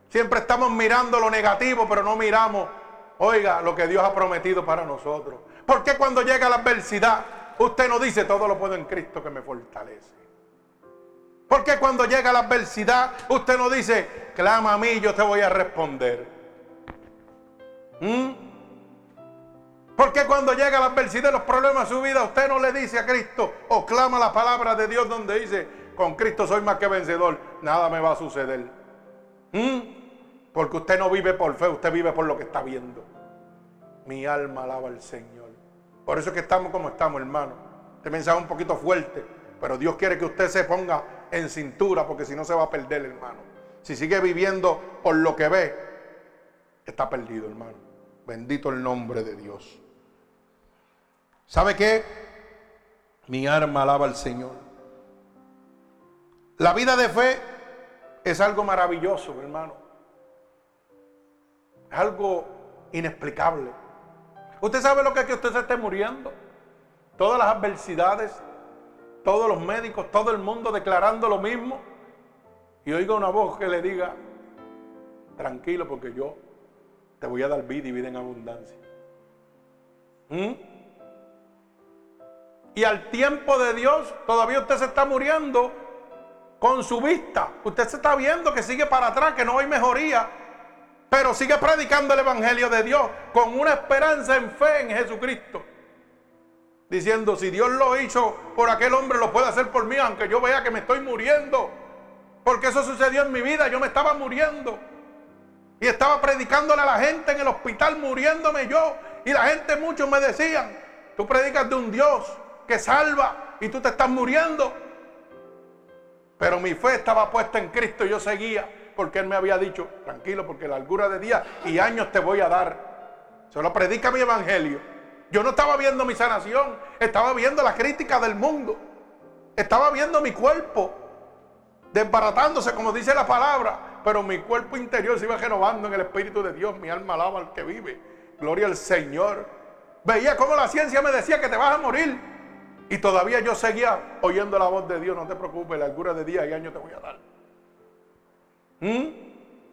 Siempre estamos mirando lo negativo, pero no miramos, oiga, lo que Dios ha prometido para nosotros. ¿Por qué cuando llega la adversidad, usted no dice todo lo puedo en Cristo que me fortalece? ¿Por qué cuando llega la adversidad, usted no dice, clama a mí, yo te voy a responder? ¿Mm? ¿Por qué cuando llega la adversidad los problemas de su vida, usted no le dice a Cristo o clama la palabra de Dios donde dice, con Cristo soy más que vencedor, nada me va a suceder? ¿Mm? Porque usted no vive por fe, usted vive por lo que está viendo. Mi alma alaba al Señor. Por eso es que estamos como estamos, hermano. Este mensaje es un poquito fuerte, pero Dios quiere que usted se ponga en cintura, porque si no se va a perder, hermano. Si sigue viviendo por lo que ve, está perdido, hermano. Bendito el nombre de Dios. ¿Sabe qué? Mi arma alaba al Señor. La vida de fe es algo maravilloso, hermano. Es algo inexplicable. Usted sabe lo que es que usted se esté muriendo. Todas las adversidades, todos los médicos, todo el mundo declarando lo mismo. Y oiga una voz que le diga, tranquilo porque yo te voy a dar vida y vida en abundancia. ¿Mm? Y al tiempo de Dios, todavía usted se está muriendo con su vista. Usted se está viendo que sigue para atrás, que no hay mejoría. Pero sigue predicando el Evangelio de Dios con una esperanza en fe en Jesucristo. Diciendo, si Dios lo hizo por aquel hombre, lo puede hacer por mí, aunque yo vea que me estoy muriendo. Porque eso sucedió en mi vida, yo me estaba muriendo. Y estaba predicándole a la gente en el hospital, muriéndome yo. Y la gente, muchos me decían, tú predicas de un Dios que salva y tú te estás muriendo. Pero mi fe estaba puesta en Cristo y yo seguía porque Él me había dicho, tranquilo, porque la largura de días y años te voy a dar. Solo predica mi evangelio. Yo no estaba viendo mi sanación, estaba viendo la crítica del mundo. Estaba viendo mi cuerpo desbaratándose, como dice la palabra. Pero mi cuerpo interior se iba renovando en el Espíritu de Dios. Mi alma alaba al que vive. Gloria al Señor. Veía cómo la ciencia me decía que te vas a morir. Y todavía yo seguía oyendo la voz de Dios. No te preocupes, la largura de días y años te voy a dar. ¿Mm?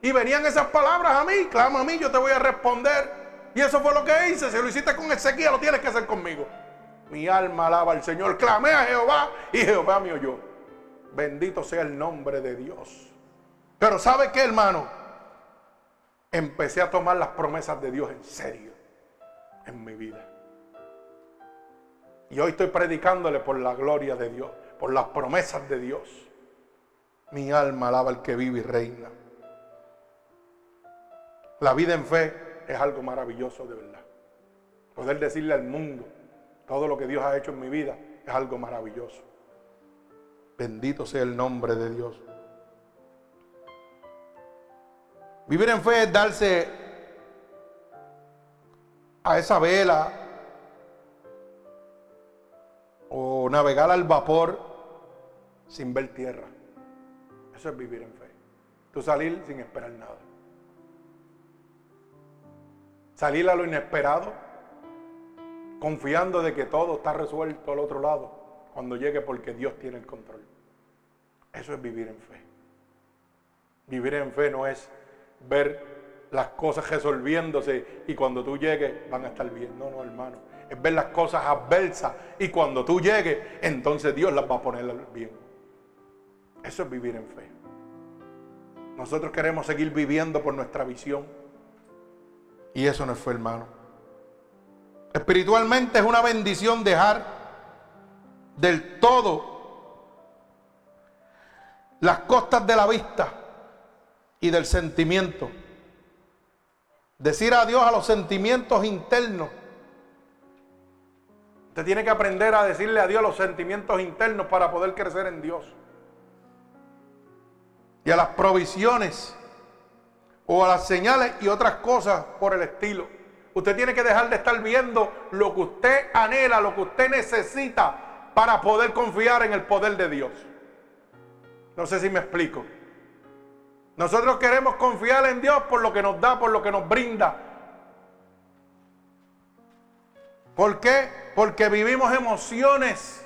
Y venían esas palabras a mí. Clama a mí, yo te voy a responder. Y eso fue lo que hice. Si lo hiciste con Ezequiel, lo tienes que hacer conmigo. Mi alma alaba al Señor. Clamé a Jehová y Jehová me oyó. Bendito sea el nombre de Dios. Pero ¿sabe qué, hermano? Empecé a tomar las promesas de Dios en serio en mi vida. Y hoy estoy predicándole por la gloria de Dios, por las promesas de Dios. Mi alma alaba al que vive y reina. La vida en fe es algo maravilloso de verdad. Poder decirle al mundo todo lo que Dios ha hecho en mi vida es algo maravilloso. Bendito sea el nombre de Dios. Vivir en fe es darse a esa vela o navegar al vapor sin ver tierra. Eso es vivir en fe. Tú salir sin esperar nada. Salir a lo inesperado, confiando de que todo está resuelto al otro lado cuando llegue porque Dios tiene el control. Eso es vivir en fe. Vivir en fe no es ver las cosas resolviéndose y cuando tú llegues van a estar bien. No, no, hermano. Es ver las cosas adversas y cuando tú llegues, entonces Dios las va a poner bien. Eso es vivir en fe. Nosotros queremos seguir viviendo por nuestra visión. Y eso no fe, hermano. Espiritualmente es una bendición dejar del todo las costas de la vista y del sentimiento. Decir adiós a los sentimientos internos. Usted tiene que aprender a decirle adiós a los sentimientos internos para poder crecer en Dios. Y a las provisiones o a las señales y otras cosas por el estilo. Usted tiene que dejar de estar viendo lo que usted anhela, lo que usted necesita para poder confiar en el poder de Dios. No sé si me explico. Nosotros queremos confiar en Dios por lo que nos da, por lo que nos brinda. ¿Por qué? Porque vivimos emociones,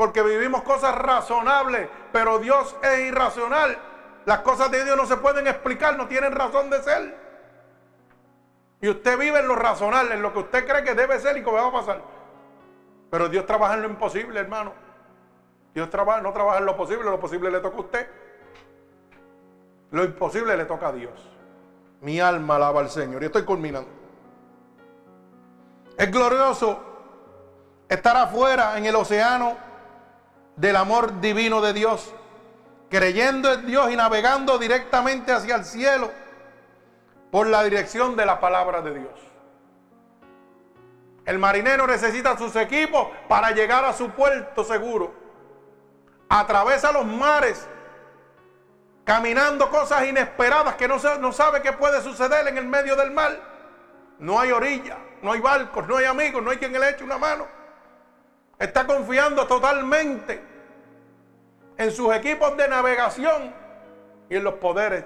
porque vivimos cosas razonables, pero Dios es irracional. Las cosas de Dios no se pueden explicar, no tienen razón de ser. Y usted vive en lo racional, en lo que usted cree que debe ser y que va a pasar. Pero Dios trabaja en lo imposible, hermano. Dios trabaja, no trabaja en lo posible, lo posible le toca a usted. Lo imposible le toca a Dios. Mi alma alaba al Señor. Y estoy culminando. Es glorioso estar afuera en el océano del amor divino de Dios, creyendo en Dios y navegando directamente hacia el cielo por la dirección de la palabra de Dios. El marinero necesita sus equipos para llegar a su puerto seguro. Atraviesa los mares caminando cosas inesperadas que no, no sabe qué puede suceder en el medio del mar. No hay orilla, no hay barcos, no hay amigos, no hay quien le eche una mano. Está confiando totalmente en sus equipos de navegación y en los poderes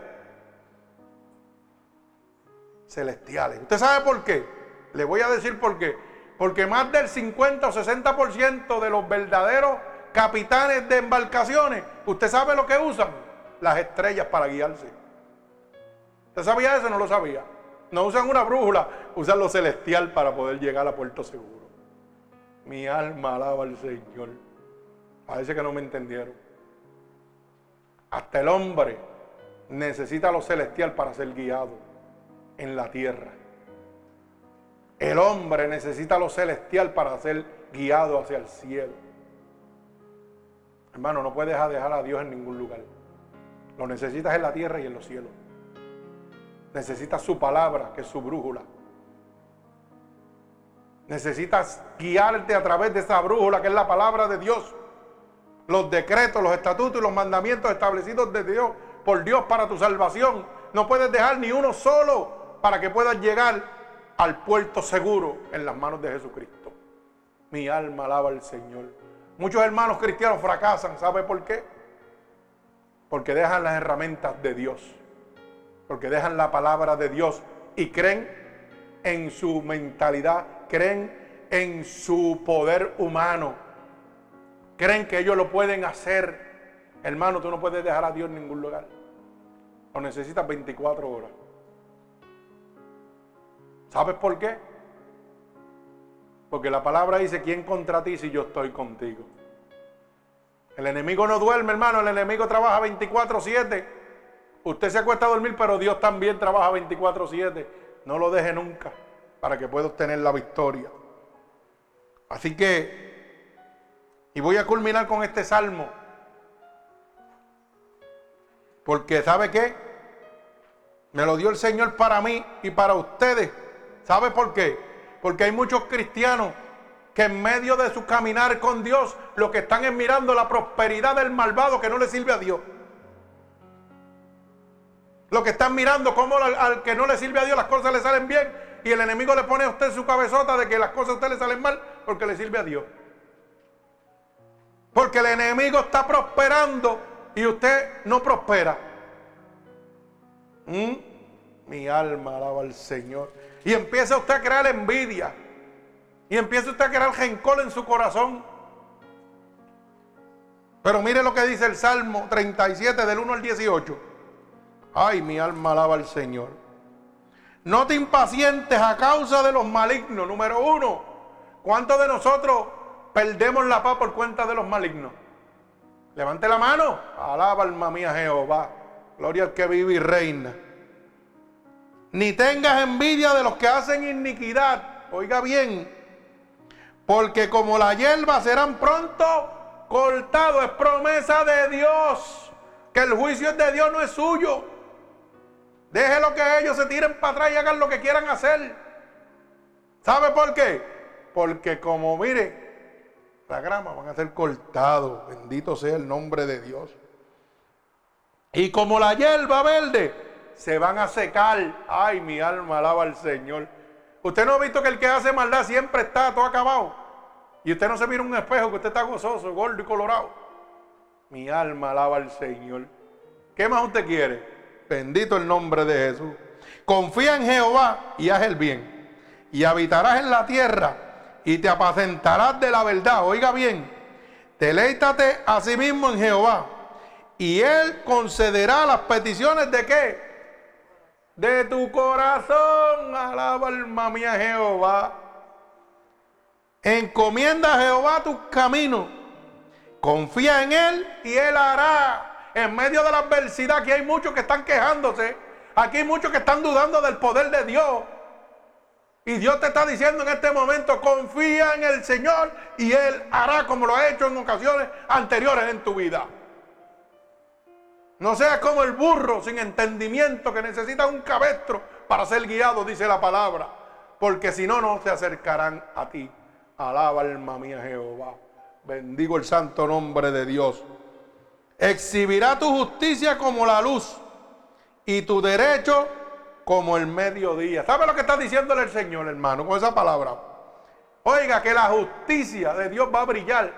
celestiales. ¿Usted sabe por qué? Le voy a decir por qué. Porque más del 50 o 60% de los verdaderos capitanes de embarcaciones, ¿usted sabe lo que usan? Las estrellas para guiarse. ¿Usted sabía eso? No lo sabía. No usan una brújula, usan lo celestial para poder llegar a puerto seguro. Mi alma alaba al Señor. Parece que no me entendieron. Hasta el hombre necesita lo celestial para ser guiado en la tierra. El hombre necesita lo celestial para ser guiado hacia el cielo. Hermano, no puedes dejar a Dios en ningún lugar. Lo necesitas en la tierra y en los cielos. Necesitas su palabra, que es su brújula. Necesitas guiarte a través de esa brújula, que es la palabra de Dios. Los decretos, los estatutos y los mandamientos establecidos de Dios, por Dios para tu salvación. No puedes dejar ni uno solo para que puedas llegar al puerto seguro en las manos de Jesucristo. Mi alma alaba al Señor. Muchos hermanos cristianos fracasan, ¿sabe por qué? Porque dejan las herramientas de Dios, porque dejan la palabra de Dios y creen en su mentalidad, creen en su poder humano, creen que ellos lo pueden hacer. Hermano, tú no puedes dejar a Dios en ningún lugar. Lo necesitas 24 horas. ¿Sabes por qué? Porque la palabra dice, ¿quién contra ti si yo estoy contigo? El enemigo no duerme, hermano, el enemigo trabaja 24/7. Usted se acuesta a dormir, pero Dios también trabaja 24/7. No lo deje nunca para que pueda obtener la victoria. Así que, y voy a culminar con este salmo. Porque ¿sabe qué? Me lo dio el Señor para mí y para ustedes. ¿Sabe por qué? Porque hay muchos cristianos que en medio de su caminar con Dios lo que están es mirando la prosperidad del malvado que no le sirve a Dios. Lo que están mirando cómo al, que no le sirve a Dios las cosas le salen bien y el enemigo le pone a usted su cabezota de que las cosas a usted le salen mal porque le sirve a Dios. Porque el enemigo está prosperando y usted no prospera. ¿Mm? Mi alma alaba al Señor. Y empieza usted a crear envidia. Y empieza usted a crear gencol en su corazón. Pero mire lo que dice el Salmo 37 del 1 al 18. Ay, mi alma alaba al Señor. No te impacientes a causa de los malignos. Número uno, ¿cuántos de nosotros perdemos la paz por cuenta de los malignos? Levante la mano. Alaba alma mía Jehová. Gloria al que vive y reina. Ni tengas envidia de los que hacen iniquidad. Oiga bien. Porque como la hierba serán pronto cortados. Es promesa de Dios. Que el juicio es de Dios, no es suyo. Déjelo que ellos se tiren para atrás y hagan lo que quieran hacer. ¿Sabe por qué? Porque como mire, la grama van a ser cortados. Bendito sea el nombre de Dios. Y como la hierba verde, se van a secar. Ay, mi alma alaba al Señor. Usted no ha visto que el que hace maldad siempre está todo acabado. Y usted no se mira un espejo que usted está gozoso, gordo y colorado. Mi alma alaba al Señor. ¿Qué más usted quiere? Bendito el nombre de Jesús. Confía en Jehová y haz el bien. Y habitarás en la tierra y te apacentarás de la verdad. Oiga bien, deleítate a sí mismo en Jehová y Él concederá las peticiones de qué? De tu corazón, alaba alma mía Jehová. Encomienda a Jehová tus caminos. Confía en Él y Él hará. En medio de la adversidad, aquí hay muchos que están quejándose. Aquí hay muchos que están dudando del poder de Dios. Y Dios te está diciendo en este momento, confía en el Señor y Él hará como lo ha hecho en ocasiones anteriores en tu vida. No seas como el burro sin entendimiento que necesita un cabestro para ser guiado, dice la palabra. Porque si no, no se acercarán a ti. Alaba alma mía Jehová. Bendigo el santo nombre de Dios. Exhibirá tu justicia como la luz y tu derecho como el mediodía. ¿Sabe lo que está diciéndole el Señor, hermano, con esa palabra? Oiga, que la justicia de Dios va a brillar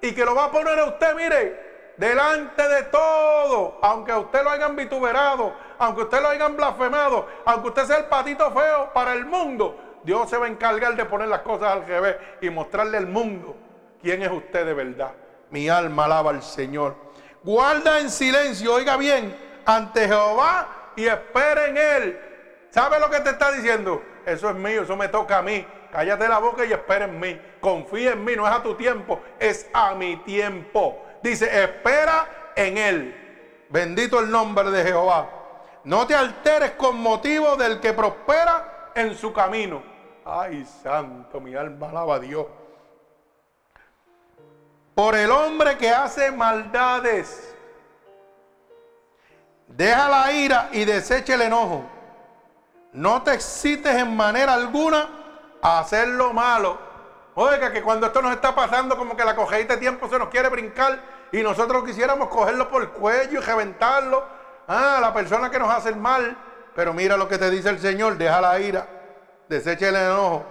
y que lo va a poner a usted, mire, delante de todo, aunque usted lo hayan vituperado, aunque usted lo hayan blasfemado, aunque usted sea el patito feo para el mundo, Dios se va a encargar de poner las cosas al revés y mostrarle al mundo quién es usted de verdad. Mi alma alaba al Señor. Guarda en silencio, oiga bien, ante Jehová y espera en Él. ¿Sabe lo que te está diciendo? Eso es mío, eso me toca a mí. Cállate la boca y espera en mí. Confía en mí, no es a tu tiempo, es a mi tiempo. Dice, espera en Él. Bendito el nombre de Jehová. No te alteres con motivo del que prospera en su camino. Ay, santo, mi alma alaba a Dios. Por el hombre que hace maldades Deja la ira y desecha el enojo. No te excites en manera alguna a hacer lo malo. Oiga, que cuando esto nos está pasando, como que la cogedita de tiempo se nos quiere brincar y nosotros quisiéramos cogerlo por el cuello y reventarlo. Ah, la persona que nos hace el mal. Pero mira lo que te dice el Señor: deja la ira, desecha el enojo.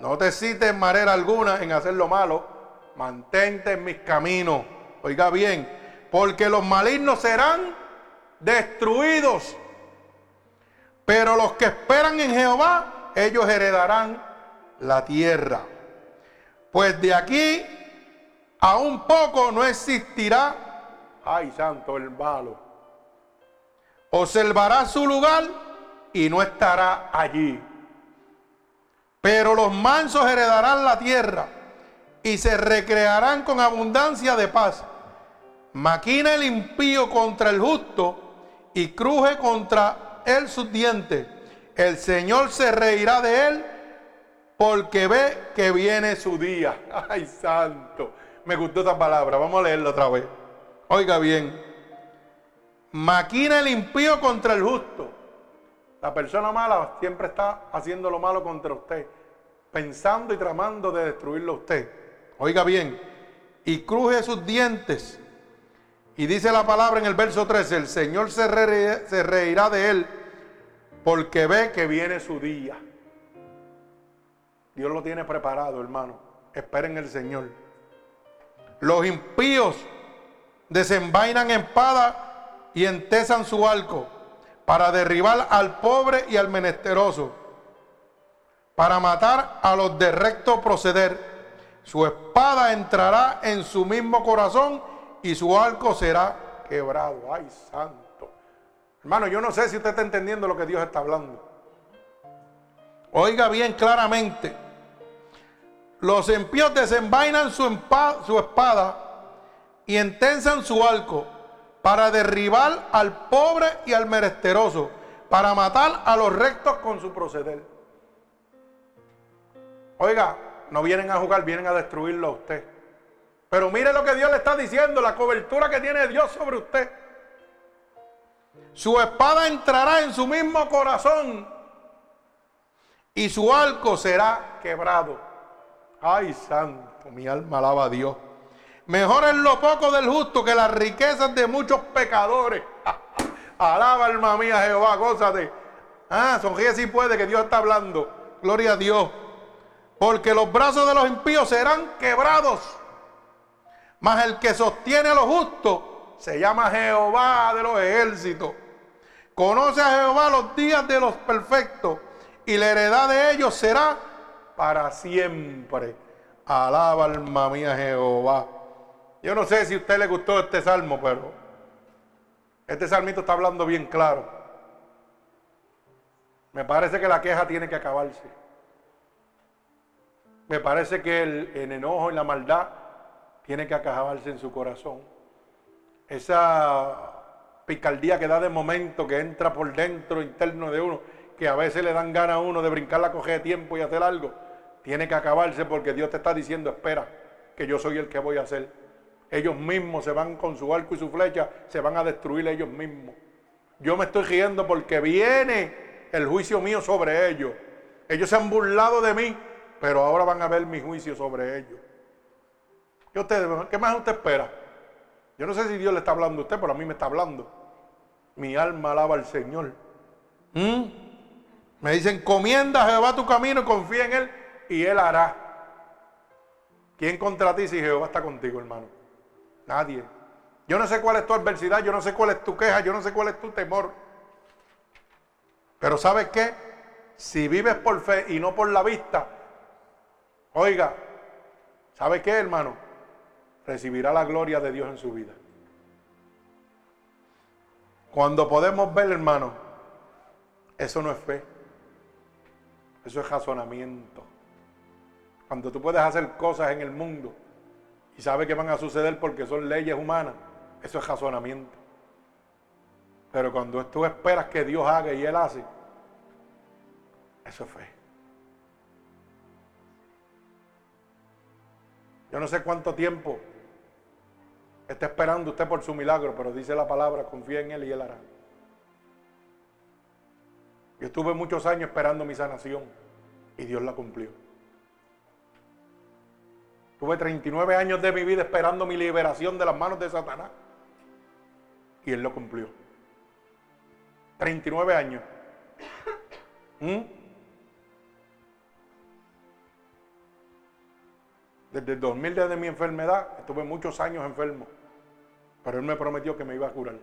No te excites en manera alguna en hacer lo malo. Mantente en mis caminos. Oiga bien, porque los malignos serán destruidos. Pero los que esperan en Jehová, ellos heredarán la tierra. Pues de aquí a un poco no existirá, ay santo el malo, observará su lugar y no estará allí. Pero los mansos heredarán la tierra y se recrearán con abundancia de paz. Maquina el impío contra el justo y cruje contra él sus dientes. El Señor se reirá de él porque ve que viene su día. Ay, santo. Me gustó esta palabra. Vamos a leerlo otra vez. Oiga bien. Maquina el impío contra el justo. La persona mala siempre está haciendo lo malo contra usted, pensando y tramando de destruirlo a usted. Oiga bien, y cruje sus dientes. Y dice la palabra en el verso 13, el Señor se, reirá de él porque ve que viene su día. Dios lo tiene preparado, hermano. Esperen el Señor. Los impíos desenvainan espada y entesan su arco para derribar al pobre y al menesteroso, para matar a los de recto proceder. Su espada entrará en su mismo corazón y su arco será quebrado. Ay, santo. Hermano, yo no sé si usted está entendiendo lo que Dios está hablando. Oiga bien claramente. Los impíos desenvainan su, espada y entensan su arco para derribar al pobre y al menesteroso, para matar a los rectos con su proceder. Oiga, no vienen a jugar, vienen a destruirlo a usted. Pero mire lo que Dios le está diciendo, la cobertura que tiene Dios sobre usted. Su espada entrará en su mismo corazón y su arco será quebrado. Ay, santo, mi alma alaba a Dios. Mejor es lo poco del justo que las riquezas de muchos pecadores. Alaba alma mía Jehová, gózate. Ah, sonríe si puede que Dios está hablando. Gloria a Dios. Porque los brazos de los impíos serán quebrados. Mas el que sostiene a los justos se llama Jehová de los ejércitos. Conoce a Jehová los días de los perfectos y la heredad de ellos será para siempre. Alaba alma mía Jehová. Yo no sé si a usted le gustó este salmo, pero este salmito está hablando bien claro. Me parece que la queja tiene que acabarse. Me parece que el, enojo y la maldad tiene que acabarse en su corazón. Esa picardía que da de momento, que entra por dentro interno de uno, que a veces le dan ganas a uno de brincar la coge de tiempo y hacer algo, tiene que acabarse porque Dios te está diciendo, espera, que yo soy el que voy a hacer. Ellos mismos se van con su arco y su flecha, se van a destruir ellos mismos. Yo me estoy riendo porque viene el juicio mío sobre ellos. Ellos se han burlado de mí, pero ahora van a ver mi juicio sobre ellos. ¿Qué, usted, ¿Qué más usted espera? Yo no sé si Dios le está hablando a usted, pero a mí me está hablando. Mi alma alaba al Señor. ¿Mm? Me dicen, comienda a Jehová tu camino confía en Él y Él hará. ¿Quién contra ti si Jehová está contigo, hermano? Nadie. Yo no sé cuál es tu adversidad, yo no sé cuál es tu queja, yo no sé cuál es tu temor. Pero ¿sabes qué? Si vives por fe y no por la vista, oiga, ¿sabe qué, hermano? Recibirá la gloria de Dios en su vida. Cuando podemos ver, hermano, eso no es fe. Eso es razonamiento. Cuando tú puedes hacer cosas en el mundo y sabe que van a suceder porque son leyes humanas, eso es razonamiento. Pero cuando tú esperas que Dios haga y Él hace, eso es fe. Yo no sé cuánto tiempo está esperando usted por su milagro, pero dice la palabra, confía en Él y Él hará. Yo estuve muchos años esperando mi sanación y Dios la cumplió. Tuve 39 años de mi vida esperando mi liberación de las manos de Satanás. Y Él lo cumplió. 39 años. ¿Mm? Desde el 2000, desde mi enfermedad, estuve muchos años enfermo. Pero Él me prometió que me iba a curar.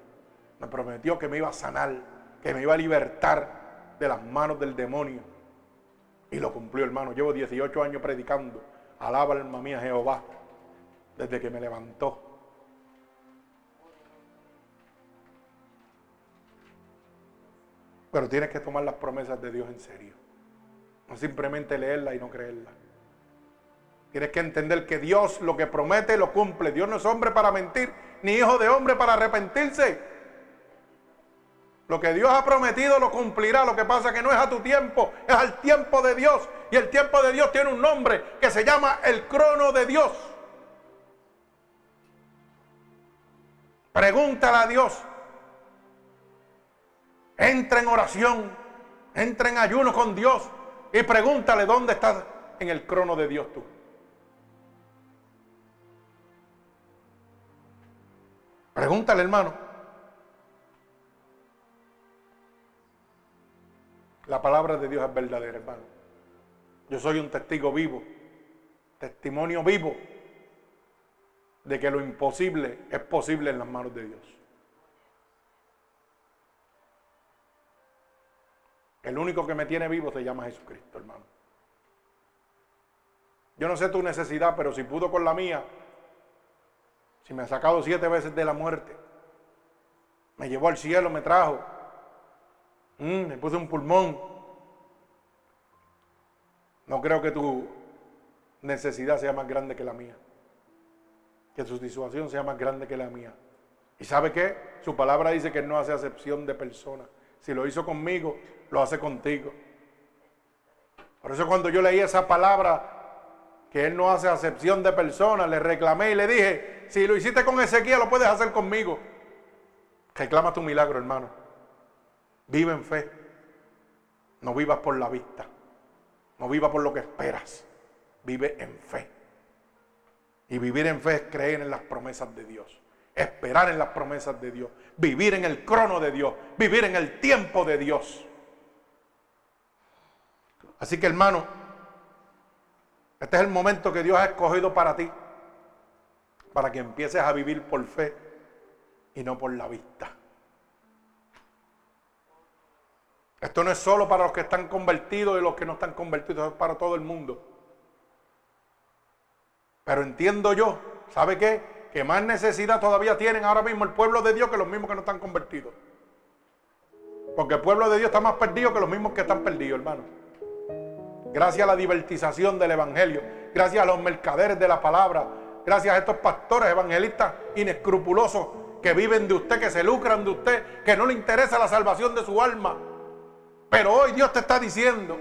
Me prometió que me iba a sanar, que me iba a libertar de las manos del demonio. Y lo cumplió, hermano. Llevo 18 años predicando Alaba alma mía Jehová desde que me levantó. Pero tienes que tomar las promesas de Dios en serio. No simplemente leerla y no creerla. Tienes que entender que Dios lo que promete lo cumple. Dios no es hombre para mentir, ni hijo de hombre para arrepentirse. Lo que Dios ha prometido lo cumplirá. Lo que pasa es que no es a tu tiempo, es al tiempo de Dios. Y el tiempo de Dios tiene un nombre que se llama el crono de Dios. Pregúntale a Dios. Entra en oración, entra en ayuno con Dios y pregúntale dónde estás en el crono de Dios tú. Pregúntale, hermano. La palabra de Dios es verdadera, hermano. Yo soy un testigo vivo, testimonio vivo de que lo imposible es posible en las manos de Dios. El único que me tiene vivo se llama Jesucristo, hermano. Yo no sé tu necesidad, pero si pudo con la mía, si me ha sacado siete veces de la muerte, me llevó al cielo, me trajo, mm, me puso un pulmón. No creo que tu necesidad sea más grande que la mía. Que tu situación sea más grande que la mía. ¿Y sabe qué? Su palabra dice que no hace acepción de personas. Si lo hizo conmigo, lo hace contigo. Por eso cuando yo leí esa palabra, que Él no hace acepción de personas, le reclamé y le dije, si lo hiciste con Ezequiel, lo puedes hacer conmigo. Reclama tu milagro, hermano. Vive en fe. No vivas por la vista. No vivas por lo que esperas. Vive en fe. Y vivir en fe es creer en las promesas de Dios. Esperar en las promesas de Dios. Vivir en el crono de Dios. Vivir en el tiempo de Dios. Así que hermano, este es el momento que Dios ha escogido para ti, para que empieces a vivir por fe y no por la vista. Esto no es solo para los que están convertidos y los que no están convertidos, es para todo el mundo. Pero entiendo yo, ¿sabe qué? Que más necesidad todavía tienen ahora mismo el pueblo de Dios que los mismos que no están convertidos. Porque el pueblo de Dios está más perdido que los mismos que están perdidos, hermano gracias a la divertización del Evangelio, gracias a los mercaderes de la palabra, gracias a estos pastores evangelistas inescrupulosos que viven de usted, que se lucran de usted, que no le interesa la salvación de su alma. Pero hoy Dios te está diciendo,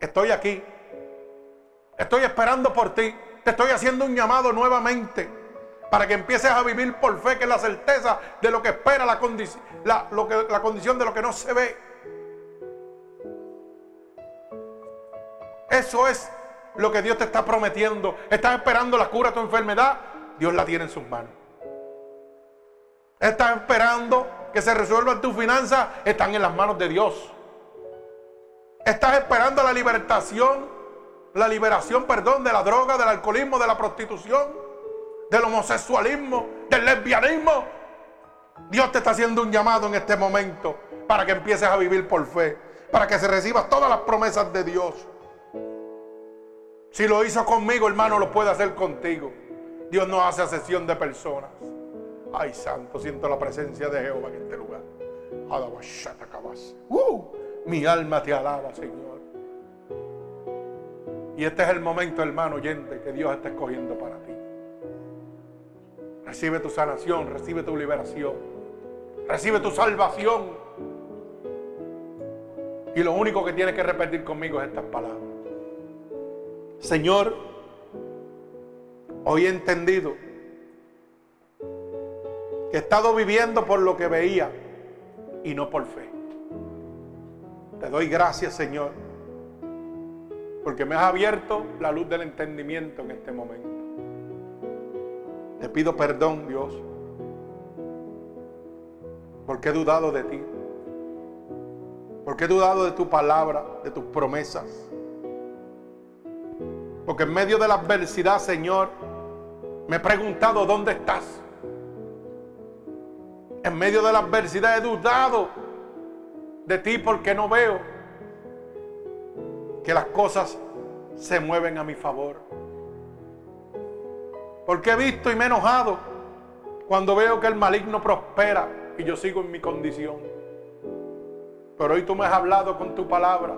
estoy aquí, estoy esperando por ti, te estoy haciendo un llamado nuevamente para que empieces a vivir por fe, que es la certeza de lo que espera la, la condición de lo que no se ve. Eso es lo que Dios te está prometiendo. Estás esperando la cura de tu enfermedad. Dios la tiene en sus manos. Estás esperando que se resuelvan tus finanzas. Están en las manos de Dios. Estás esperando la libertación, la liberación, perdón, de la droga, del alcoholismo, de la prostitución, del homosexualismo, del lesbianismo. Dios te está haciendo un llamado en este momento para que empieces a vivir por fe, para que se recibas todas las promesas de Dios. Si lo hizo conmigo, hermano, lo puede hacer contigo. Dios no hace asesión de personas. Ay, santo, siento la presencia de Jehová en este lugar. Uh, mi alma te alaba, Señor. Y este es el momento, hermano oyente, que Dios está escogiendo para ti. Recibe tu sanación, recibe tu liberación, recibe tu salvación. Y lo único que tienes que repetir conmigo es estas palabras. Señor, hoy he entendido que he estado viviendo por lo que veía y no por fe. Te doy gracias, Señor, porque me has abierto la luz del entendimiento en este momento. Te pido perdón, Dios, porque he dudado de ti, porque he dudado de tu palabra, de tus promesas. Porque en medio de la adversidad, Señor, me he preguntado dónde estás. En medio de la adversidad he dudado de ti porque no veo que las cosas se mueven a mi favor. Porque he visto y me he enojado cuando veo que el maligno prospera y yo sigo en mi condición. Pero hoy tú me has hablado con tu palabra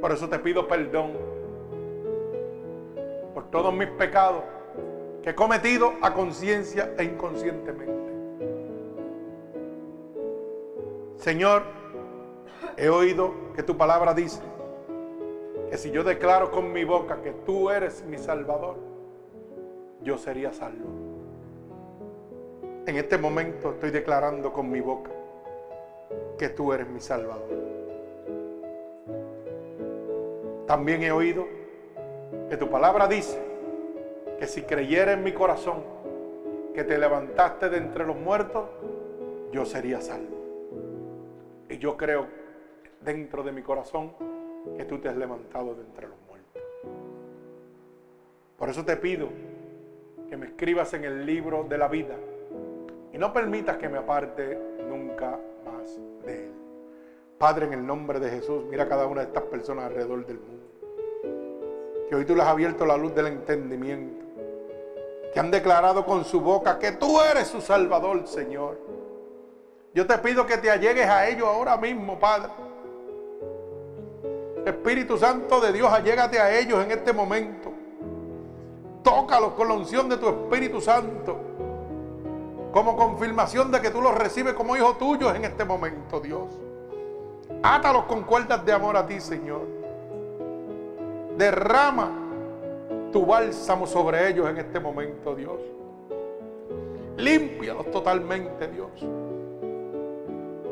Por eso te pido perdón por todos mis pecados que he cometido a conciencia e inconscientemente. Señor, he oído que tu palabra dice que si yo declaro con mi boca que tú eres mi Salvador, yo sería salvo. En este momento estoy declarando con mi boca que tú eres mi Salvador. También he oído que tu palabra dice que si creyera en mi corazón que te levantaste de entre los muertos, yo sería salvo. Y yo creo dentro de mi corazón que tú te has levantado de entre los muertos. Por eso te pido que me escribas en el libro de la vida y no permitas que me aparte nunca más de él. Padre, en el nombre de Jesús, mira cada una de estas personas alrededor del mundo. Que hoy tú les has abierto la luz del entendimiento. Que han declarado con su boca que tú eres su Salvador, Señor. Yo te pido que te allegues a ellos ahora mismo, Padre. Espíritu Santo de Dios, allégate a ellos en este momento. Tócalos con la unción de tu Espíritu Santo. Como confirmación de que tú los recibes como hijos tuyos en este momento, Dios. Átalos con cuerdas de amor a ti, Señor. Derrama tu bálsamo sobre ellos en este momento, Dios. Límpialos totalmente, Dios.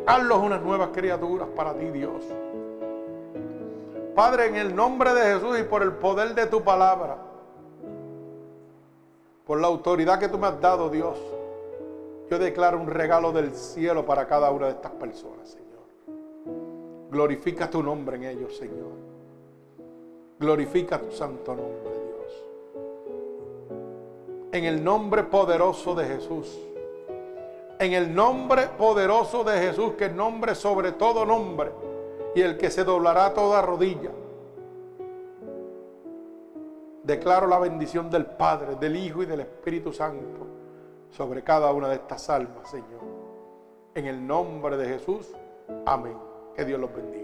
Hazlos unas nuevas criaturas para ti, Dios. Padre, en el nombre de Jesús y por el poder de tu palabra, por la autoridad que tú me has dado, Dios, yo declaro un regalo del cielo para cada una de estas personas, Señor. Glorifica tu nombre en ellos, Señor. Glorifica tu santo nombre, Dios. En el nombre poderoso de Jesús. En el nombre poderoso de Jesús, que nombre sobre todo nombre y el que se doblará toda rodilla. Declaro la bendición del Padre, del Hijo y del Espíritu Santo sobre cada una de estas almas, Señor. En el nombre de Jesús, amén. Que Dios los bendiga.